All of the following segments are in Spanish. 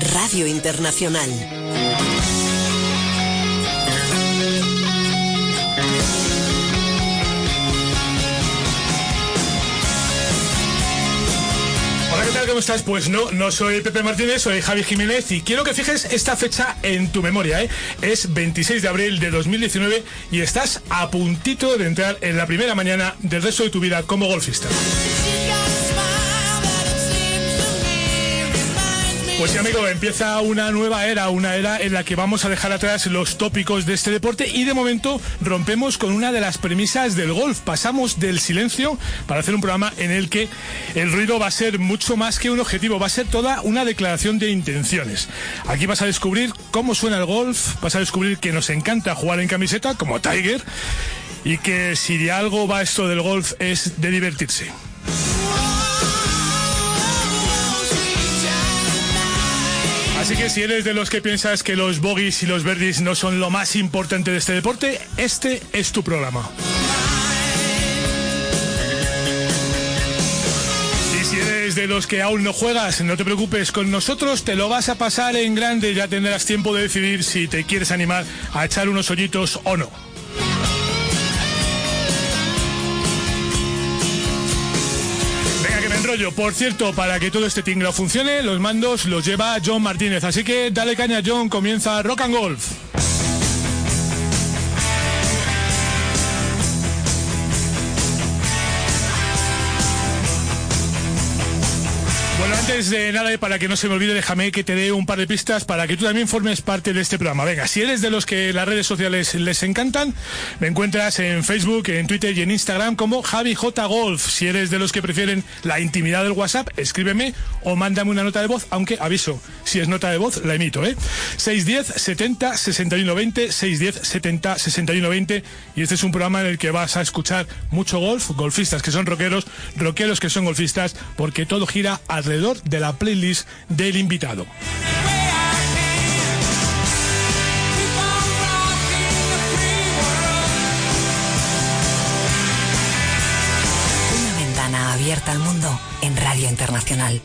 Radio Internacional. Hola, ¿qué tal? ¿Cómo estás? Pues no, no soy Pepe Martínez, soy Javi Jiménez y quiero que fijes esta fecha en tu memoria, ¿eh? Es 26 de abril de 2019 y estás a puntito de entrar en la primera mañana del resto de tu vida como golfista. Pues sí, amigo, empieza una nueva era, una era en la que vamos a dejar atrás los tópicos de este deporte y de momento rompemos con una de las premisas del golf. Pasamos del silencio para hacer un programa en el que el ruido va a ser mucho más que un objetivo, va a ser toda una declaración de intenciones. Aquí vas a descubrir cómo suena el golf, vas a descubrir que nos encanta jugar en camiseta, como Tiger, y que si de algo va esto del golf es de divertirse. Así que si eres de los que piensas que los bogies y los birdies no son lo más importante de este deporte, este es tu programa. Y si eres de los que aún no juegas, no te preocupes, con nosotros te lo vas a pasar en grande, ya tendrás tiempo de decidir si te quieres animar a echar unos hoyitos o no. Enrollo. Por cierto, para que todo este tinglado funcione, los mandos los lleva John Martínez. Así que dale caña, John. Comienza Rock and Golf. Antes de nada y para que no se me olvide, déjame que te dé un par de pistas para que tú también formes parte de este programa. Venga, si eres de los que las redes sociales les encantan, me encuentras en Facebook, en Twitter y en Instagram como Javi J Golf. Si eres de los que prefieren la intimidad del WhatsApp, escríbeme o mándame una nota de voz, aunque aviso, si es nota de voz, la emito, ¿eh? 610 70 61 20, 610 70 61 20. Y este es un programa en el que vas a escuchar mucho golf, golfistas que son rockeros, rockeros que son golfistas, porque todo gira alrededor de la playlist del invitado. Una ventana abierta al mundo en Radio Internacional.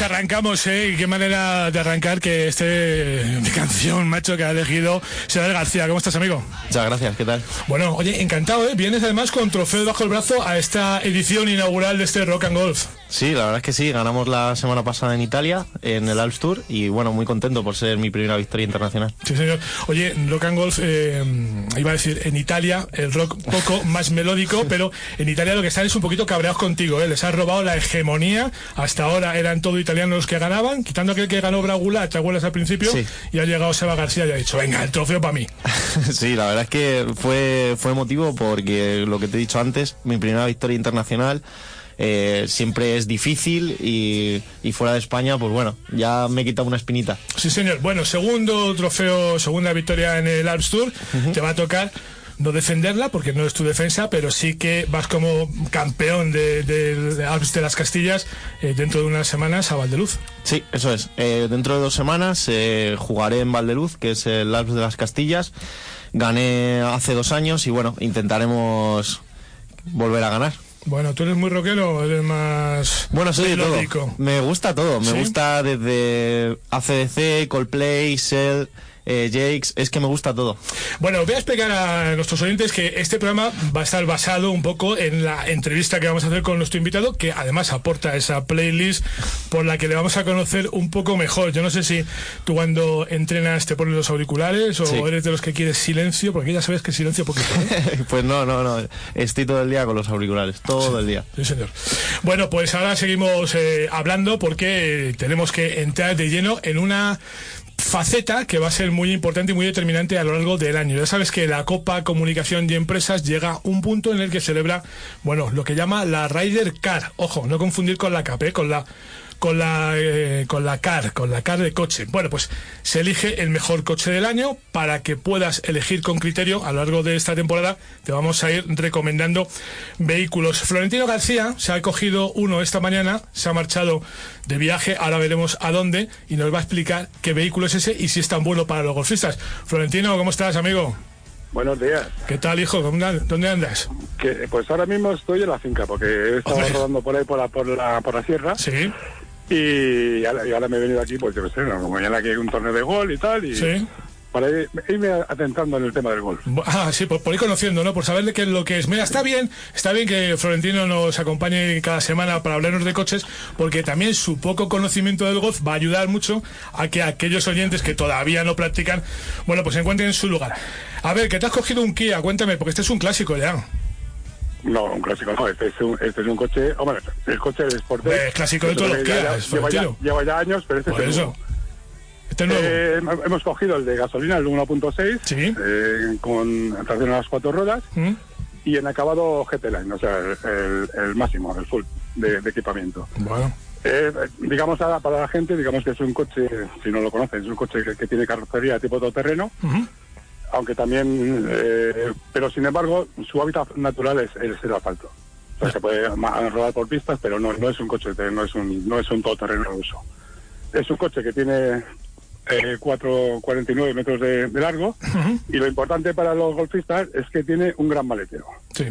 Pues arrancamos, ¿eh? Y qué manera de arrancar que este mi canción, macho, que ha elegido Será García. ¿Cómo estás, amigo? Muchas gracias, ¿qué tal? Bueno, oye, encantado, ¿eh? Vienes además con trofeo bajo el brazo a esta edición inaugural de este Rock and Golf. Sí, la verdad es que sí, ganamos la semana pasada en Italia, en el Alps Tour, y bueno, muy contento por ser mi primera victoria internacional. Sí, señor. Oye, Rock and Golf, eh, iba a decir, en Italia, el rock poco más melódico, pero en Italia lo que están es un poquito cabreados contigo, ¿eh? Les has robado la hegemonía. Hasta ahora eran todo italianos los que ganaban, quitando aquel que ganó Bragula, ¿te acuerdas al principio? Sí. Y ha llegado Seba García y ha dicho, venga, el trofeo para mí. sí, la verdad es que fue, fue emotivo porque lo que te he dicho antes, mi primera victoria internacional. Eh, siempre es difícil y, y fuera de España, pues bueno, ya me he quitado una espinita. Sí, señor. Bueno, segundo trofeo, segunda victoria en el Alps Tour. Te va a tocar no defenderla porque no es tu defensa, pero sí que vas como campeón de, de- de Alps de las Castillas eh, dentro de unas semanas a Valdeluz. Sí, eso es. Eh, dentro de dos semanas eh, jugaré en Valdeluz, que es el Alps de las Castillas. Gané hace dos años y bueno, intentaremos volver a ganar. Bueno, tú eres muy rockero, o eres más Bueno, soy de todo. Me gusta todo. Me ¿Sí? gusta desde ACDC, Coldplay, Shell, eh, Jakes. Es que me gusta todo. Bueno, voy a explicar a nuestros oyentes que este programa va a estar basado un poco en la entrevista que vamos a hacer con nuestro invitado, que además aporta esa playlist por la que le vamos a conocer un poco mejor. Yo no sé si tú cuando entrenas te pones los auriculares o Sí. eres de los que quieres silencio, porque ya sabes que silencio poquito. ¿no? pues no, no, no. Estoy todo el día con los auriculares. Todo el día. Sí, señor. Bueno, pues ahora seguimos eh, hablando porque eh, tenemos que entrar de lleno en una faceta que va a ser muy importante y muy determinante a lo largo del año. Ya sabes que la Copa Comunicación y Empresas llega a un punto en el que celebra, bueno, lo que llama la Ryder Car. Ojo, no confundir con la CAP, ¿eh? con la con la, eh, con la CAR, con la CAR de coche. Bueno, pues se elige el mejor coche del año para que puedas elegir con criterio a lo largo de esta temporada. Te vamos a ir recomendando vehículos. Florentino García se ha cogido uno esta mañana, se ha marchado de viaje, ahora veremos a dónde y nos va a explicar qué vehículo es ese y si es tan bueno para los golfistas. Florentino, ¿cómo estás, amigo? Buenos días. ¿Qué tal, hijo? ¿Dónde andas? Que, pues ahora mismo estoy en la finca, porque he estado rodando por ahí por la, por la, por la sierra. Sí. Y ahora, me he venido aquí, pues yo qué sé, mañana aquí hay un torneo de gol y tal. Y, sí para irme atentando en el tema del golf. Ah, sí, por, ir conociendo, ¿no? Por saber qué es lo que es. Mira, está bien, está bien que Florentino nos acompañe cada semana para hablarnos de coches, porque también su poco conocimiento del golf va a ayudar mucho a que aquellos oyentes que todavía no practican, bueno, pues se encuentren en su lugar. A ver, que te has cogido un Kia, cuéntame, porque este es un clásico ya. No, un clásico no, este es un, este es un coche, hombre, el coche del Sport. Es clásico de todos los Kia, lleva, ya, años, pero este es eso. Este eh, hemos cogido el de gasolina, el 1.6, eh, con tracción a las cuatro ruedas ¿Mm? y en acabado GT Line, o sea, el, máximo, el full de, equipamiento. Bueno. Eh, digamos para la gente, digamos que es un coche, si no lo conocen, es un coche que, tiene carrocería tipo todoterreno, aunque también, pero sin embargo, su hábitat natural es, el asfalto. O sea, se puede rodar por pistas, pero no, no es un coche, no es un, no es un todoterreno de uso. Es un coche que tiene eh, 4,49 metros de, largo. Y lo importante para los golfistas es que tiene un gran maletero. Sí.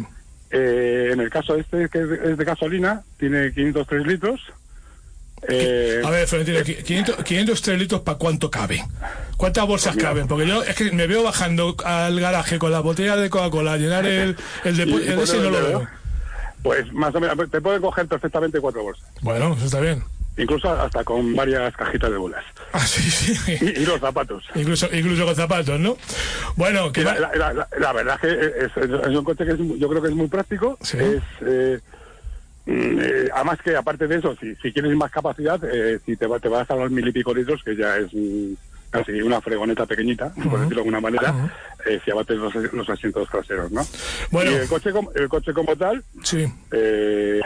Eh, en el caso este, que es de gasolina, tiene 503 litros. Eh, a ver, Florentino, 503 litros para cuánto cabe. ¿Cuántas bolsas pues caben? Porque yo es que me veo bajando al garaje con la botella de Coca-Cola a llenar el, el, de, ese no lo veo. Pues más o menos, te puede coger perfectamente cuatro bolsas. Bueno, eso está bien incluso hasta con varias cajitas de bolas. Ah, sí, sí. Y, los zapatos. Incluso, incluso con zapatos, ¿no? Bueno, que la, la, verdad que es, un coche que yo creo que es muy práctico. Es, eh, eh, además que aparte de eso, si, si quieres más capacidad, eh, si te, te vas a los mil y pico litros, que ya es casi una fregoneta pequeñita, por decirlo de alguna manera, eh, si abates los, los, asientos traseros, ¿no? Bueno. Y el coche, como, el coche como tal, sí. eh,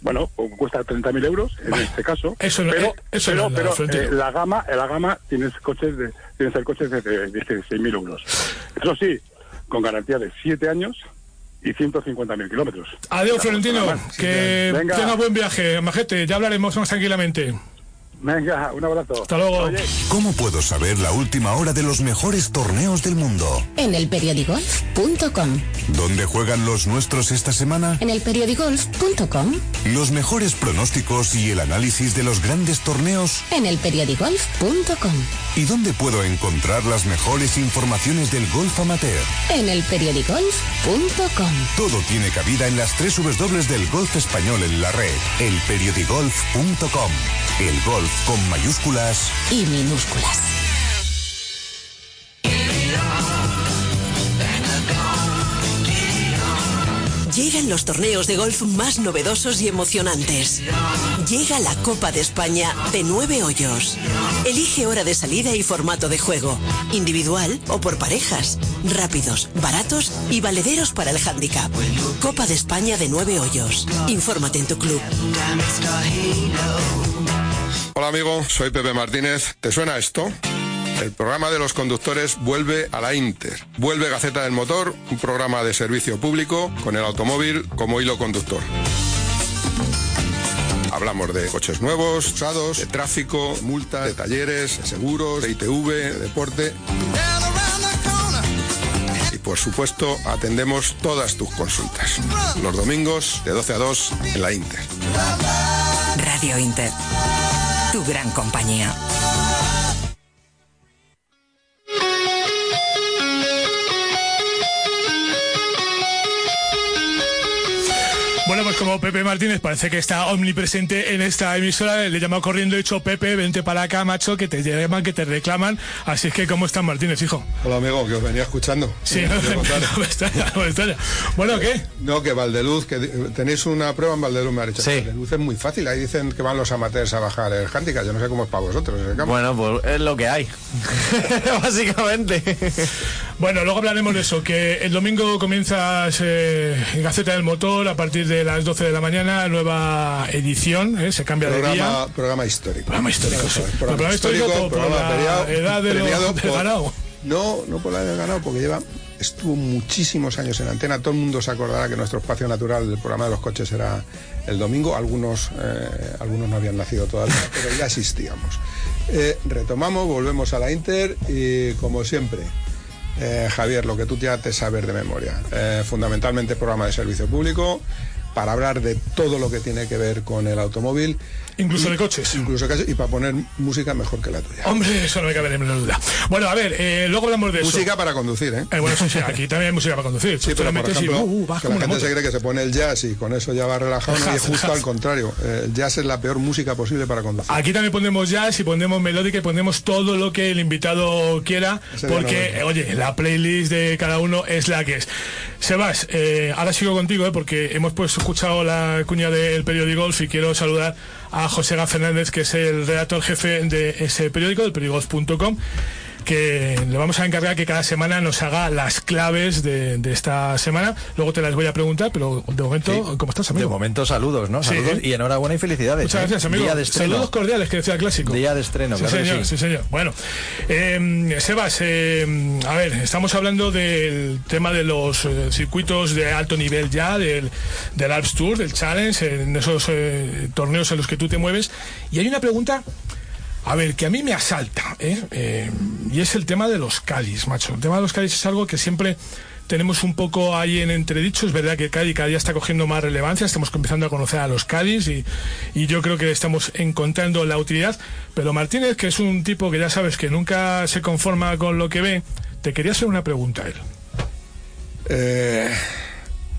bueno, cuesta 30.000 euros en este caso. Eso no, pero, eh, eso pero, no, pero eh, la gama, la gama tienes coches de, tienes el coche de 16.000 euros. Eso sí, con garantía de 7 años y 150.000 kilómetros. Adiós, Florentino. Que tenga buen viaje, Majete. Ya hablaremos más tranquilamente. Venga, un abrazo. Hasta luego. ¿Cómo puedo saber la última hora de los mejores torneos del mundo? En elperiodigolf.com. ¿Dónde juegan los nuestros esta semana? En elperiodigolf.com. Los mejores pronósticos y el análisis de los grandes torneos. En elperiodigolf.com. ¿Y dónde puedo encontrar las mejores informaciones del golf amateur? En elperiodigolf.com. Todo tiene cabida en las tres W del golf español en la red. Elperiodigolf.com. El golf con mayúsculas y minúsculas. Llegan los torneos de golf más novedosos y emocionantes. Llega la Copa de España de nueve hoyos. Elige hora de salida y formato de juego. Individual o por parejas. Rápidos, baratos y valederos para el handicap. Copa de España de nueve hoyos. Infórmate en tu club. Hola amigo, soy Pepe Martínez. ¿Te suena esto? El programa de los conductores vuelve a la Inter. Vuelve Gaceta del Motor, un programa de servicio público con el automóvil como hilo conductor. Hablamos de coches nuevos, usados, de tráfico, multas, de talleres, de seguros, de ITV, de deporte. Y por supuesto, atendemos todas tus consultas. Los domingos de 12 a 2 en la Inter. Radio Inter tu gran compañía. Como Pepe Martínez parece que está omnipresente en esta emisora, le llama corriendo, he dicho Pepe, vente para acá, macho, que te llaman, que te reclaman. Así es que, ¿cómo estás, Martínez, hijo? Hola, amigo, que os venía escuchando. Sí, no, Bueno, ¿qué? No, que Valdeluz, que tenéis una prueba en Valdeluz, me ha dicho. Sí. Valdeluz es muy fácil, ahí dicen que van los amateurs a bajar el handicap, yo no sé cómo es para vosotros. Bueno, pues es lo que hay, básicamente. Bueno, luego hablaremos de eso, que el domingo comienza eh, Gaceta del Motor a partir de las 12 de la mañana, nueva edición, ¿eh? se cambia de día. Programa histórico. Programa histórico, sí. Programa, Programa histórico histórico, por, programa la edad de premiado lo, del por- ganado. No, no por la del ganado, porque lleva estuvo muchísimos años en antena. Todo el mundo se acordará que nuestro espacio natural del programa de los coches era el domingo. Algunos, eh, algunos no habían nacido todavía, pero ya existíamos. Eh, retomamos, volvemos a la Inter y como siempre. eh, Javier, lo que tú ya te sabes de memoria. Fundamentalmente programa de servicio público para hablar de todo lo que tiene que ver con el automóvil. Incluso Y- de coches. Incluso de coches y para poner música mejor que la tuya. Hombre, eso no me cabe ninguna duda. Bueno, a ver, eh, luego hablamos de eso. Música para conducir, ¿eh? Eh, bueno, sí, sí, aquí también hay música para conducir. Sí, la pero por ejemplo, uh, uh, que la gente se cree que se pone el jazz y con eso ya va relajado, y justo al contrario. Eh, El jazz es la peor música posible para conducir. Aquí también ponemos jazz y ponemos melódica y ponemos todo lo que el invitado quiera, Ese porque, oye, la playlist de cada uno es la que es. Sebas, eh, ahora sigo contigo, eh, porque hemos pues escuchado la cuña del periódico Golf y quiero saludar a José Gá Fernández, que es el redactor jefe de ese periódico, del periódico.com que le vamos a encargar que cada semana nos haga las claves de, de esta semana. Luego te las voy a preguntar, pero de momento, ¿cómo estás, De amigo? momento saludos, ¿no? Saludos y enhorabuena y felicidades. Muchas ¿eh? gracias, amigo. Día de estreno. Saludos cordiales, que decía el clásico. Día de estreno, sí, claro señor, sí. señor. Bueno, eh, Sebas, eh, a ver, estamos hablando del tema de los eh, circuitos de alto nivel ya, del, del Alps Tour, del Challenge, en esos eh, torneos en los que tú te mueves. Y hay una pregunta, a ver, que a mí me asalta, ¿eh? Eh, y es el tema de los Cádiz, macho. El tema de los Cádiz es algo que siempre tenemos un poco ahí en entredicho. Es verdad que Cádiz cada día está cogiendo más relevancia, estamos empezando a conocer a los Cádiz y, y yo creo que estamos encontrando la utilidad. Pero Martínez, que es un tipo que ya sabes que nunca se conforma con lo que ve, te quería hacer una pregunta a él. Eh,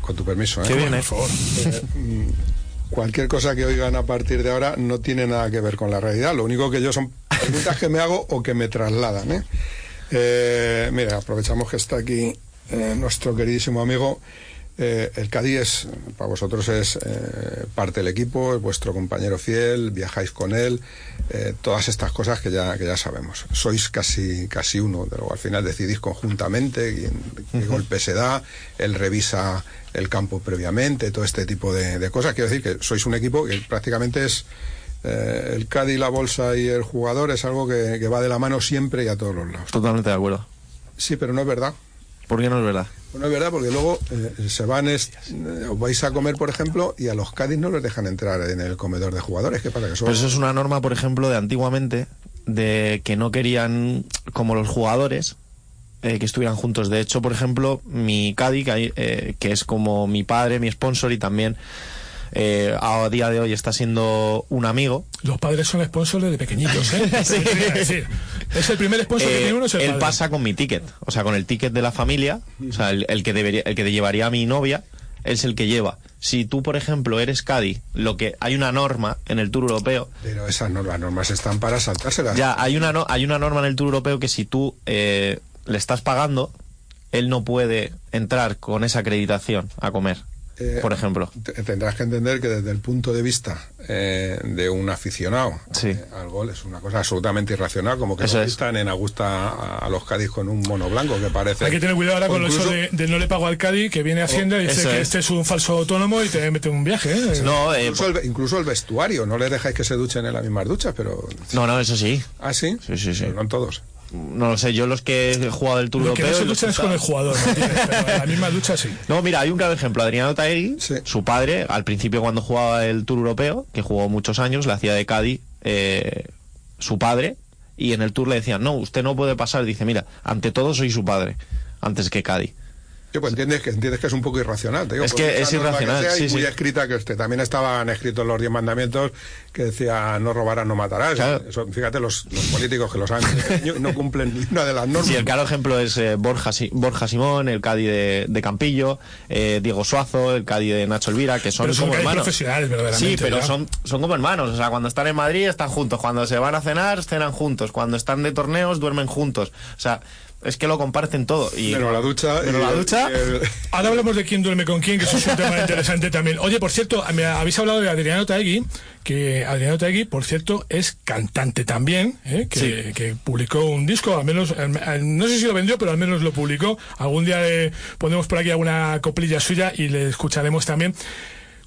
con tu permiso, ¿eh? Qué bien, ¿eh? Por favor. Cualquier cosa que oigan a partir de ahora no tiene nada que ver con la realidad. Lo único que yo son preguntas que me hago o que me trasladan. ¿eh? Eh, mira, aprovechamos que está aquí eh, nuestro queridísimo amigo. Eh, el Cádiz es, para vosotros es eh, parte del equipo, es vuestro compañero fiel, viajáis con él, eh, todas estas cosas que ya, que ya sabemos. Sois casi, casi uno, de luego al final decidís conjuntamente quién- qué golpe se da, él revisa el campo previamente, todo este tipo de, de cosas. Quiero decir que sois un equipo que prácticamente es eh, el Cádiz, la bolsa y el jugador, es algo que, que va de la mano siempre y a todos los lados. Totalmente de acuerdo. Sí, pero no es verdad. ¿Por qué no es verdad? Bueno, es verdad, porque luego eh, se van, eh, vais a comer, por ejemplo, y a los Cádiz no les dejan entrar en el comedor de jugadores. ¿Qué pasa? Que son- eso es una norma, por ejemplo, de antiguamente, de que no querían, como los jugadores, eh, que estuvieran juntos. De hecho, por ejemplo, mi Cádiz, que, que es como mi padre, mi sponsor y también eh, a día de hoy está siendo un amigo. Los padres son sponsors de pequeñitos, ¿eh? Sí. Decir. Es el primer sponsor que Eh, tiene uno, es el él padre. pasa con mi ticket, o sea, con el ticket de la familia, o sea, el, el que debería, el que te llevaría a mi novia, es el que lleva. Si tú, por ejemplo, eres Cádiz, lo que hay una norma en el Tour Europeo, Pero esas normas, normas están para saltárselas. ya hay una no- hay una norma en el Tour Europeo que si tú eh, le estás pagando, él no puede entrar con esa acreditación a comer, Eh, por ejemplo. Te- Tendrás que entender que desde el punto de vista eh, de un aficionado Sí. eh, al gol es una cosa absolutamente irracional, como que Eso no es. vistan en Augusta a, a los Cádiz con un mono blanco que parece. Hay que tener cuidado ahora o con eso de, de no le pago al Cádiz, que viene Hacienda y dice que es. este es un falso autónomo y te mete un viaje, ¿eh? No, eh, Incluso el, incluso el vestuario, no les dejáis que se duchen en las mismas duchas, pero. no, no, eso sí. ¿Ah, sí? Sí, sí, sí. Pero no todos. No lo sé, yo los que he jugado del Tour Lo que Europeo... no es con el jugador, la misma ducha sí. No, mira, hay un claro ejemplo. Adriano Taegui, Sí. su padre, al principio cuando jugaba el Tour Europeo, que jugó muchos años, le hacía de Cádiz eh, su padre, y en el Tour le decían, no, usted no puede pasar. Dice, mira, ante todo soy su padre, antes que Cádiz. Sí, pues entiendes que, entiendes que es un poco irracional. Te digo, Es que es irracional, sea, y sí, muy escrita que. También estaban escritos los diez mandamientos que decía no robarás, no matarás. Claro. Eso, fíjate, los, los políticos que los han no cumplen ni una de las normas. Sí, el claro ejemplo es eh, Borja, Borja Simón, el Cádiz de, de Campillo, eh, Diego Suazo, el Cádiz de Nacho Elvira, que son Pero son como hermanos. profesionales, verdaderamente, Sí, pero ¿verdad? son, son como hermanos. O sea, cuando están en Madrid están juntos. Cuando se van a cenar, cenan juntos. Cuando están de torneos, duermen juntos. O sea, es que lo comparten todo. Y, Pero la ducha. Pero y la el- ducha- y el- Ahora hablamos de quién duerme con quién, que eso es un tema interesante también. Oye, por cierto, me habéis hablado de Adriano Taegui, que Adriano Taegui, por cierto, es cantante también, ¿eh? que, que publicó un disco, al menos, no sé si lo vendió, pero al menos lo publicó. Algún día le ponemos por aquí alguna coplilla suya y le escucharemos también.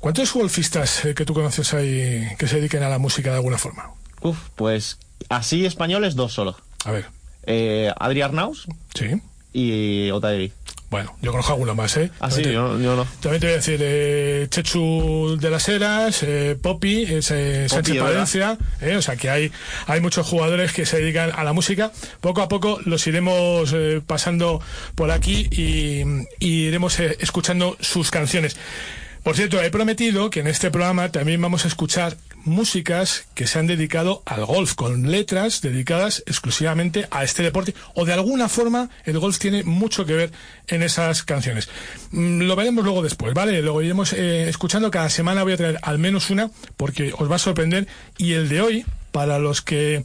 ¿Cuántos golfistas eh, que tú conoces hay que se dediquen a la música de alguna forma? Uf, pues así españoles dos solo. A ver. Eh, Adri Arnaus Sí. y Otaevi. Bueno, yo conozco alguno más, ¿eh? Ah, sí, te- yo, yo no. También te voy a decir, eh, Chechu de las Heras, eh, Poppy, eh, Sánchez. Palencia, eh, o sea que hay, hay muchos jugadores que se dedican a la música. Poco a poco los iremos eh, pasando por aquí y, y iremos eh, escuchando sus canciones. Por cierto, he prometido que en este programa también vamos a escuchar músicas que se han dedicado al golf, con letras dedicadas exclusivamente a este deporte, o de alguna forma el golf tiene mucho que ver en esas canciones. Mm, Lo veremos luego después, ¿vale? Luego iremos eh, escuchando, cada semana voy a traer al menos una, porque os va a sorprender, y el de hoy, para los que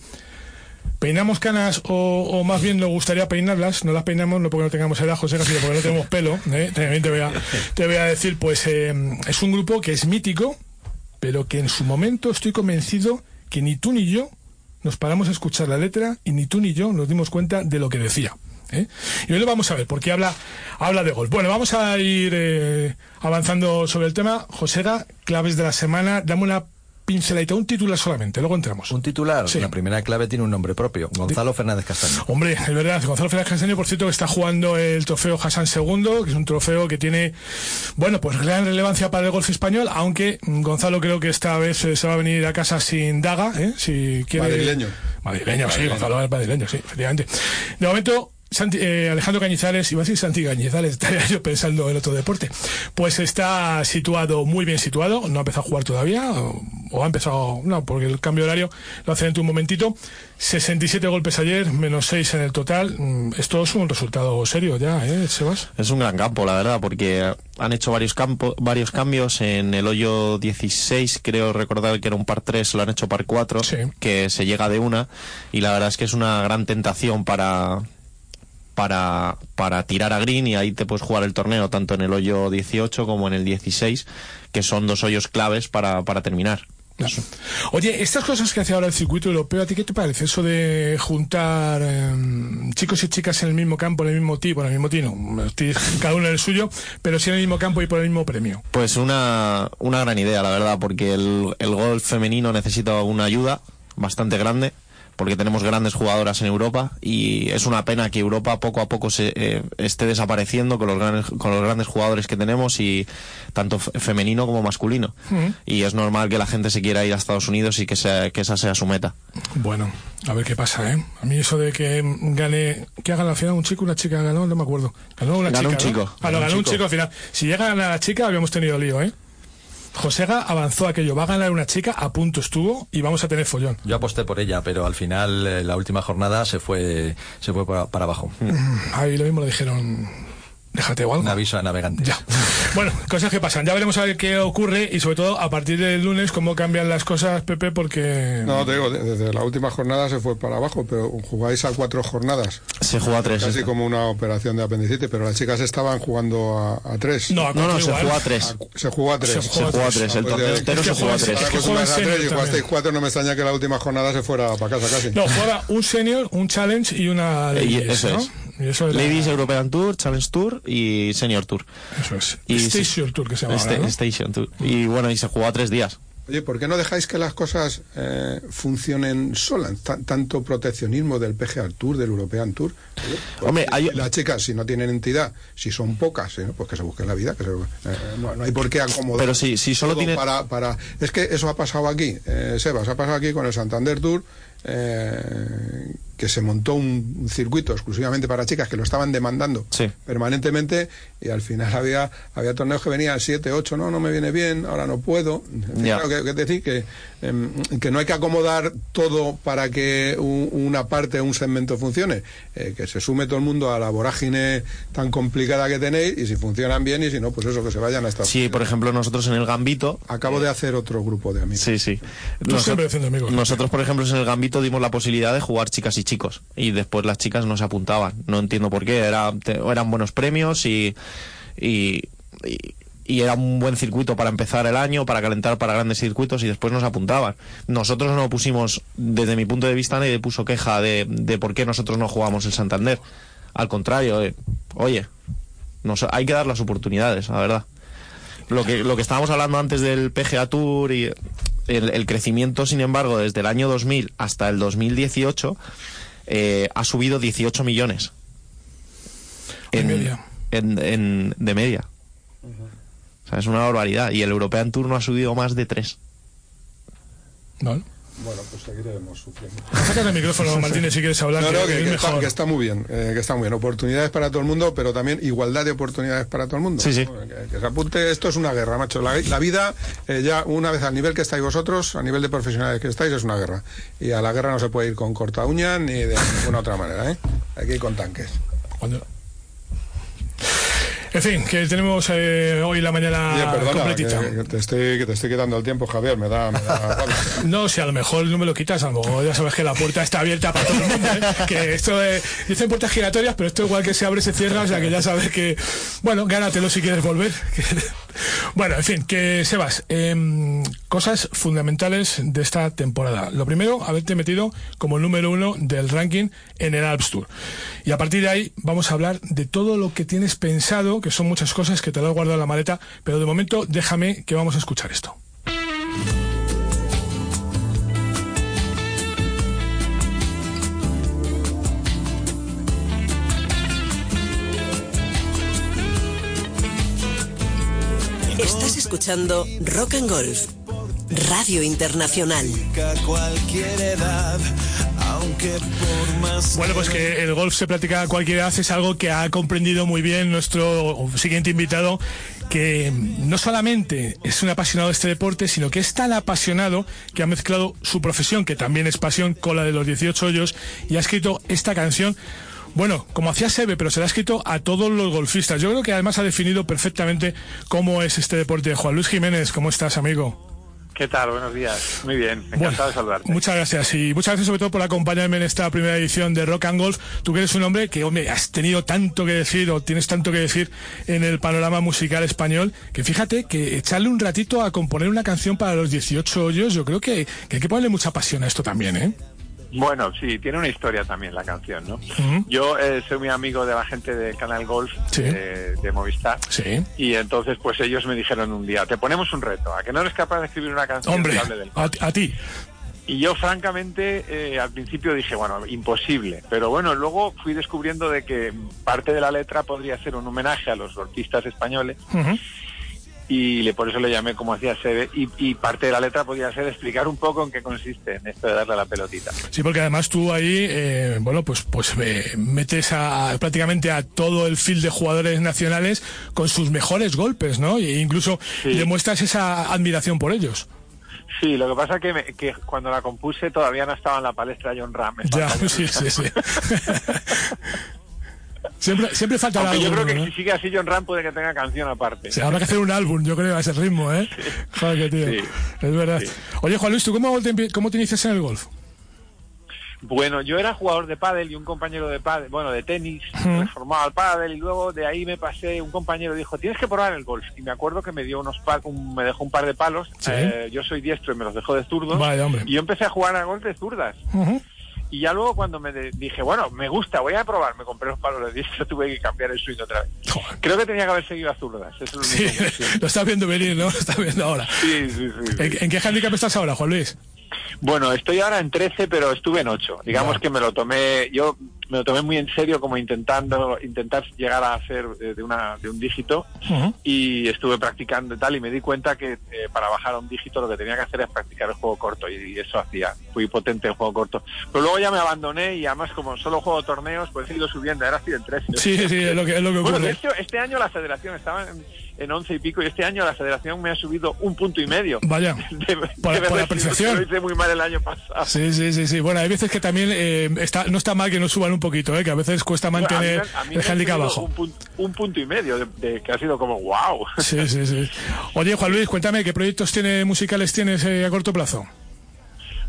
peinamos canas o, o más bien nos gustaría peinarlas, no las peinamos no porque no tengamos edad, José, sino porque no tenemos pelo, ¿eh? también te voy, a, te voy a decir, pues eh, es un grupo que es mítico, pero que en su momento estoy convencido que ni tú ni yo nos paramos a escuchar la letra y ni tú ni yo nos dimos cuenta de lo que decía. ¿eh? Y hoy lo vamos a ver, porque habla, habla de golf. Bueno, vamos a ir eh, avanzando sobre el tema. Josega, claves de la semana, dame una pinceladita, un titular solamente, luego entramos. Un titular, Sí. la primera clave tiene un nombre propio, Gonzalo Fernández Castaño. Hombre, es verdad, Gonzalo Fernández Castaño, por cierto, que está jugando el trofeo Hassan II, que es un trofeo que tiene, bueno, pues gran relevancia para el golf español, aunque Gonzalo creo que esta vez eh, se va a venir a casa sin daga, ¿eh? Si quiere... Madrileño. Madrileño, sí, Gonzalo es madrileño, sí, efectivamente. De momento, Santi- eh, Alejandro Cañizares, iba a decir Santi Cañizares, estaría yo pensando en otro deporte, pues está situado, muy bien situado, no ha empezado a jugar todavía, o, o ha empezado, no, porque el cambio de horario lo hace dentro de un momentito, 67 golpes ayer, menos 6 en el total, Mm, esto es un resultado serio ya, ¿eh, Sebas? Es un gran campo, la verdad, porque han hecho varios campos, varios cambios en el hoyo 16, creo recordar que era un par 3, lo han hecho par 4, Sí. que se llega de una, y la verdad es que es una gran tentación para para, para tirar a green y ahí te puedes jugar el torneo tanto en el hoyo 18 como en el 16, que son dos hoyos claves para, para terminar. Eso. Oye, estas cosas que hace ahora el circuito europeo, ¿a ti qué te parece? Eso de juntar eh, chicos y chicas en el mismo campo, en el mismo tipo, en el mismo tino, cada uno en el suyo, pero sí en el mismo campo y por el mismo premio. Pues una, una gran idea, la verdad, porque el, el golf femenino necesita una ayuda bastante grande, porque tenemos grandes jugadoras en Europa y es una pena que Europa poco a poco se eh, esté desapareciendo con los grandes con los grandes jugadores que tenemos y tanto fe- femenino como masculino. Y es normal que la gente se quiera ir a Estados Unidos y que, sea, que esa sea su meta. Bueno, a ver qué pasa, ¿eh? A mí eso de que gane, que haga la final un chico, una chica ganó, no me acuerdo. Ganó una Ganó chica. un ¿no? chico. Ah, no, ganó un chico al final. Si llega a la chica, habíamos tenido lío, ¿eh? Josega avanzó aquello, va a ganar una chica, a punto estuvo y vamos a tener follón. Yo aposté por ella, pero al final eh, la última jornada se fue se fue para, para abajo. Ahí lo mismo le dijeron, déjate. Un aviso a navegantes. Ya. Bueno, cosas que pasan. Ya veremos a ver qué ocurre y sobre todo a partir del lunes cómo cambian las cosas, Pepe, porque... No, te digo, de- desde la última jornada se fue para abajo, pero jugáis a cuatro jornadas. Se juega a tres. Casi como una operación de apendicitis, pero las chicas estaban jugando a, a tres. No, a No, no, se juega a tres. A- se jugó a tres. Se juega a tres. El Pues torneo entero se juega a tres. es que a tres y jugasteis cuatro, no me extraña que la última jornada se fuera para casa casi. No, juega un senior, un challenge y una Eh, ladies, eso ¿no? es. Eso era- Ladies European Tour, Challenge Tour y Senior Tour. Eso es. Y Station Tour que se llama Este- ahora, ¿no? Station Tour. Y bueno, y se jugó a tres días. Oye, ¿por qué no dejáis que las cosas eh, funcionen solas? Ta- tanto proteccionismo del PGA Tour, del European Tour. Pues, Hombre, hay- Las chicas, si no tienen entidad, si son pocas, eh, pues que se busquen la vida. Que se- eh, no, no hay por qué acomodar. Pero si- si solo tiene- Para, para... Es que eso ha pasado aquí, eh, Sebas, ha pasado aquí con el Santander Tour. Eh, que se montó un, circuito exclusivamente para chicas que lo estaban demandando Sí. permanentemente y al final había había torneos que venían 7, 8, no, no me viene bien, ahora no puedo. En fin, Ya. claro, que, que decir que, em, que no hay que acomodar todo para que un- una parte, un segmento funcione, eh, que se sume todo el mundo a la vorágine tan complicada que tenéis y si funcionan bien y si no, pues eso, que se vayan a Estados Sí, Unidos. por ejemplo, nosotros en el Gambito. Acabo de hacer otro grupo de amigos. Sí, sí. Tú siempre haciendo amigos. nosotros, por ejemplo, en el Gambito dimos la posibilidad de jugar chicas y chicos. Y después las chicas no se apuntaban. No entiendo por qué. Era, te- eran buenos premios y, y, y- y era un buen circuito para empezar el año, para calentar para grandes circuitos y después nos apuntaban. Nosotros no pusimos, desde mi punto de vista, nadie puso queja de, de por qué nosotros no jugamos el Santander. Al contrario, eh, oye, nos, hay que dar las oportunidades, la verdad. lo que, lo que estábamos hablando antes del PGA Tour y el, el crecimiento, sin embargo, desde el año 2000 hasta el 2018 eh, ha subido 18 millones. Media. en- en- de media. O sea, es una barbaridad. Y el European Tour no ha subido más de 3. ¿No? Bueno, pues seguiremos sufriendo. Sácate el micrófono, Martínez, si quieres hablar. No, no, que que, es que está, mejor. que está muy bien, eh, que está muy bien. Oportunidades para todo el mundo, pero también igualdad de oportunidades para todo el mundo. Sí, sí. Que, que se apunte, esto es una guerra, macho. La, la vida, eh, ya una vez al nivel que estáis vosotros, a nivel de profesionales que estáis, es una guerra. Y a la guerra no se puede ir con corta uña ni de ninguna otra manera, ¿eh? Hay que ir con tanques. Cuando- En fin, que tenemos eh, hoy la mañana perdona, completita. que, que te estoy, que te estoy quitando el tiempo, Javier, me da... Me da. No, si a lo mejor no me lo quitas, a lo mejor ya sabes que la puerta está abierta para todo el mundo, ¿eh? que esto de, dicen puertas giratorias, pero esto igual que se abre se cierra, o sea que ya sabes que, bueno, gánatelo si quieres volver. Bueno, en fin, que Sebas, em, cosas fundamentales de esta temporada. Lo primero, haberte metido como el número uno del ranking en el Alps Tour. Y a partir de ahí vamos a hablar de todo lo que tienes pensado, que son muchas cosas que te lo he guardado en la maleta, pero de momento déjame que vamos a escuchar esto. Escuchando Rock and Golf, Radio Internacional. Bueno, pues que el golf se practica a cualquier edad es algo que ha comprendido muy bien nuestro siguiente invitado, que no solamente es un apasionado de este deporte, sino que es tan apasionado que ha mezclado su profesión, que también es pasión, con la de los 18 hoyos, y ha escrito esta canción. Bueno, como hacía Sebe, pero se la ha escrito a todos los golfistas. Yo creo que además ha definido perfectamente cómo es este deporte. Juan Luis Jiménez, ¿cómo estás, amigo? ¿Qué tal? Buenos días. Muy bien, encantado Bueno, de saludarte. Muchas gracias y muchas gracias sobre todo por acompañarme en esta primera edición de Rock and Golf. Tú que eres un hombre que, hombre, has tenido tanto que decir o tienes tanto que decir en el panorama musical español, que fíjate que echarle un ratito a componer una canción para los 18 hoyos, yo creo que, que hay que ponerle mucha pasión a esto también, ¿eh? Bueno, sí, tiene una historia también la canción, ¿no? Yo eh, soy muy amigo de la gente de Canal Golf Sí. de, de Movistar. Sí. Y entonces, pues ellos me dijeron un día, te ponemos un reto, a que no eres capaz de escribir una canción Hombre, que hable del a, a ti. Y yo, francamente, eh, al principio dije, bueno, imposible. Pero bueno, luego fui descubriendo de que parte de la letra podría ser un homenaje a los golfistas españoles. Ujú. Y le- por eso le llamé como hacía Sebe. Y, y parte de la letra podría ser explicar un poco en qué consiste en esto de darle a la pelotita. Sí, porque además tú ahí, eh, bueno, pues, pues eh, metes a, a- prácticamente a todo el field de jugadores nacionales con sus mejores golpes, ¿no? E incluso Sí. demuestras esa admiración por ellos. Sí, lo que pasa que, me- que cuando la compuse todavía no estaba en la palestra John Ram. Ya, sí, sí, sí. siempre, siempre falta Aunque yo algo, creo que ¿no? si sigue así John Ram puede que tenga canción aparte. Habrá que hacer un álbum, yo creo, a ese ritmo, ¿eh? Joder, tío. Sí. Es verdad. Oye, Juan Luis, ¿tú cómo te, cómo te inicias en el golf? Bueno, yo era jugador de pádel y un compañero de pádel, bueno, de tenis, Ujú. transformado al pádel y luego de ahí me pasé, un compañero dijo, tienes que probar el golf. Y me acuerdo que me dio unos pa- un- me dejó un par de palos. Sí. Eh, yo soy diestro y me los dejó de zurdos. Vaya, hombre. Y yo empecé a jugar a golf de zurdas. Ujú. Y ya luego cuando me de- dije, bueno, me gusta, voy a probar, me compré los palos de diestro, tuve que cambiar el swing otra vez. Creo que tenía que haber seguido a zurdas. Es lo único estás viendo venir, ¿no? Lo estás viendo ahora. Sí, sí, sí, sí. ¿En, en qué handicap estás ahora, Juan Luis? Bueno, estoy ahora en 13, pero estuve en 8. Digamos que me lo tomé, yo me lo tomé muy en serio como intentando intentar llegar a hacer eh, de una de un dígito y estuve practicando y tal y me di cuenta que eh, para bajar a un dígito lo que tenía que hacer es practicar el juego corto y, eso hacía. Fui potente en juego corto. Pero luego ya me abandoné y además como solo juego torneos, pues he ido subiendo, ahora estoy en 13. Sí, sí, es lo que, es lo que Bueno, ocurre. de hecho, este año la federación estaba en, en 11 y pico y este año la federación me ha subido un punto y medio. Vaya. De- Por- de por la apreciación. Lo hice muy mal el año pasado. Sí, sí, sí, sí. Bueno, hay veces que también eh, está, no está mal que nos suban un poquito, ¿eh? que a veces cuesta mantener Bueno, a mí me- a mí el handicap abajo. Un, pun- un punto y medio, de, de- que ha sido como wow. Sí, sí, sí. Oye, Juan Luis, cuéntame, ¿qué proyectos tiene, musicales tienes eh, a corto plazo?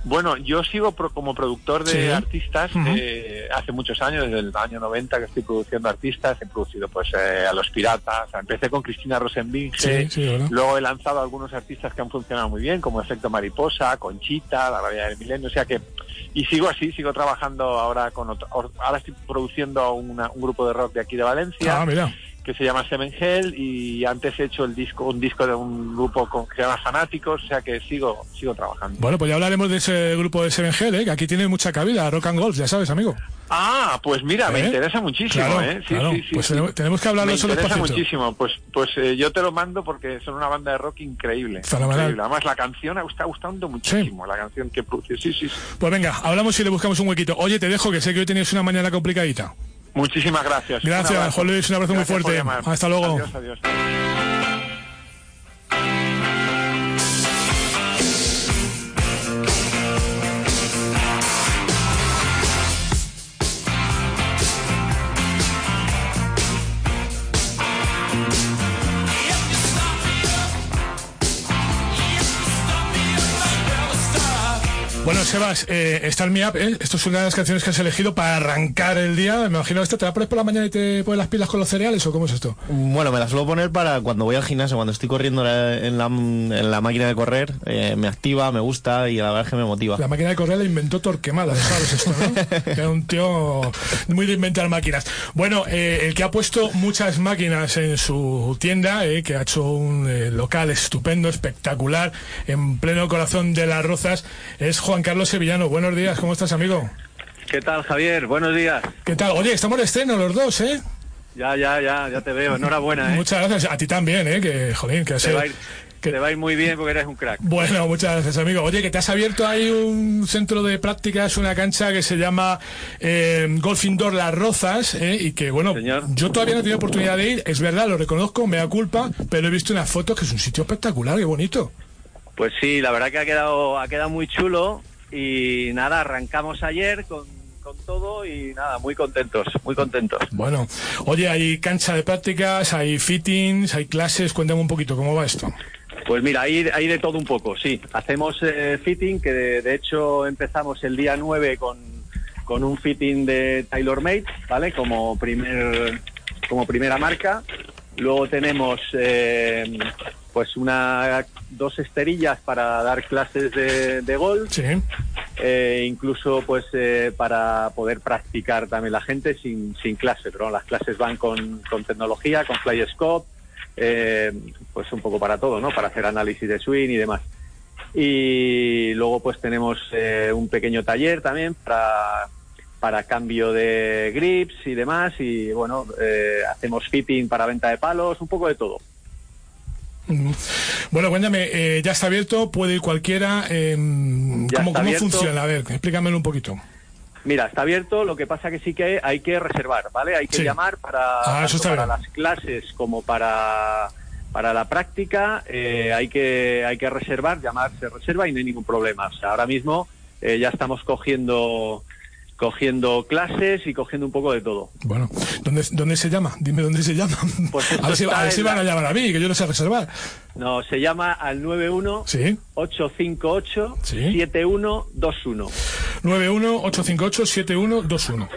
Bueno, yo sigo pro- como productor de Sí. artistas eh, hace muchos años, desde el año 90 que estoy produciendo artistas. He producido pues eh, a Los Piratas, empecé con Cristina Rosenbinge. Sí, sí, ¿verdad? Luego he lanzado algunos artistas que han funcionado muy bien, como Efecto Mariposa, Conchita, La Rabia del Milenio. O sea que, y sigo así, sigo trabajando ahora con otro. Ahora estoy produciendo una- un grupo de rock de aquí de Valencia. Ah, mira. Que se llama Seven Hell y antes he hecho el disco un disco de un grupo con, que se llama Fanáticos, o sea que sigo sigo trabajando. Bueno, pues ya hablaremos de ese grupo de Seven Hell, ¿eh? que aquí tiene mucha cabida, Rock and Golf, ya sabes, amigo. Ah, pues mira, me ¿Eh? interesa muchísimo, Claro, ¿eh? Sí, claro. sí, sí, Pues sí. tenemos- que hablarlo Me solo interesa muchísimo. Pues, pues eh, yo te lo mando porque son una banda de rock increíble. Increíble. Además, la canción me está gustando muchísimo, la canción que produce. Sí, sí, sí. Pues venga, hablamos y le buscamos un huequito. Oye, te dejo, que sé que hoy tenías una mañana complicadita. Muchísimas gracias. Gracias. Juan Luis, un abrazo muy Gracias fuerte. Hasta luego. Adiós, adiós. Sebas, eh, Start Me Up, ¿eh? Esto es una de las canciones que has elegido para arrancar el día. Me imagino esto, ¿te la pones por la mañana y te pones las pilas con los cereales o cómo es esto? Bueno, me la suelo poner para cuando voy al gimnasio, cuando estoy corriendo la- en la, en la máquina de correr, eh, me activa, me gusta y la verdad es que me motiva. La máquina de correr la inventó Torquemada, ¿sabes esto, no? Que Era un tío muy de inventar máquinas. Bueno, eh, el que ha puesto muchas máquinas en su tienda, eh, que ha hecho un eh, local estupendo, espectacular, en pleno corazón de las rozas, es Juan Carlos Sevillano. Buenos días, ¿cómo estás, amigo? ¿Qué tal, Javier? Buenos días. ¿Qué tal? Oye, estamos de estreno los dos, ¿eh? Ya, ya, ya, ya te veo. Enhorabuena, ¿eh? Muchas gracias. A ti también, ¿eh? Que, jolín, que a ir, te va a ir muy bien porque eres un crack. Bueno, muchas gracias, amigo. Oye, que te has abierto ahí un centro de prácticas, una cancha que se llama eh, Golf Indoor Las Rozas, ¿eh? y que, bueno, yo todavía no he tenido oportunidad de ir, es verdad, lo reconozco, me da culpa, pero he visto unas fotos que es un sitio espectacular, qué bonito. Pues sí, la verdad que ha quedado, ha quedado muy chulo y nada, arrancamos ayer con, con todo y nada, muy contentos, muy contentos. Bueno, oye, hay cancha de prácticas, hay fittings, hay clases, cuéntame un poquito, ¿cómo va esto? Pues mira, hay, hay de todo un poco, sí. Hacemos eh, fitting, que de, de hecho empezamos el día 9 con, con un fitting de TaylorMade, ¿vale? Como, primer, como primera marca. Luego tenemos eh, pues una dos esterillas para dar clases de, de golf. Eh, incluso pues eh, para poder practicar también la gente sin, sin clase, pero las clases van con, con tecnología, con Flyscope, eh, pues un poco para todo, ¿no? Para hacer análisis de swing y demás. Y luego pues tenemos eh, un pequeño taller también para, para cambio de grips y demás y bueno, eh, hacemos fitting para venta de palos, un poco de todo. Bueno, cuéntame, eh, ya está abierto, puede ir cualquiera. eh, ¿Cómo, funciona? A ver, explícamelo un poquito. Mira, está abierto, lo que pasa que sí que hay que reservar, ¿vale? Hay que Sí. llamar para, Ah, tanto para las clases como para, para la práctica, eh, hay, que, hay que reservar, llamar se reserva y no hay ningún problema. O sea, ahora mismo eh, ya estamos cogiendo cogiendo clases y cogiendo un poco de todo. Bueno, ¿dónde, ¿dónde se llama? Dime dónde se llama. Pues a ver si, está a ver en si van la- a llamar a mí, que yo no sé reservar. No, se llama al 91 Sí. 858 Sí. 7121. 91-858-7121.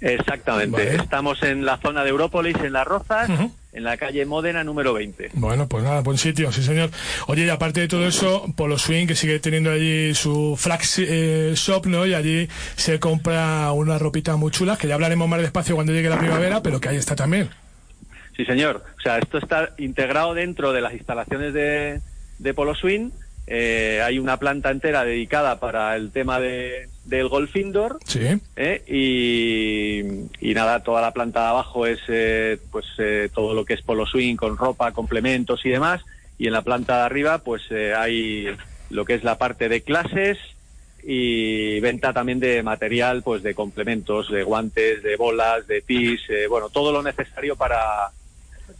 Exactamente. Vale. Estamos en la zona de Európolis, en Las Rozas, en la calle Módena número 20. Bueno, pues nada, buen sitio, sí señor. Oye, y aparte de todo eso, Polo Swing, que sigue teniendo allí su flag eh, shop, ¿no? Y allí se compra una ropita muy chula, que ya hablaremos más despacio cuando llegue la primavera, pero que ahí está también. Sí, señor. O sea, esto está integrado dentro de las instalaciones de, de Polo Swing. Eh, hay una planta entera dedicada para el tema de, del golf indoor. Sí. ¿eh? Y, y nada, toda la planta de abajo es eh, pues eh, todo lo que es Polo Swing con ropa, complementos y demás. Y en la planta de arriba pues eh, hay lo que es la parte de clases y venta también de material pues de complementos, de guantes, de bolas, de tis, eh, bueno, todo lo necesario para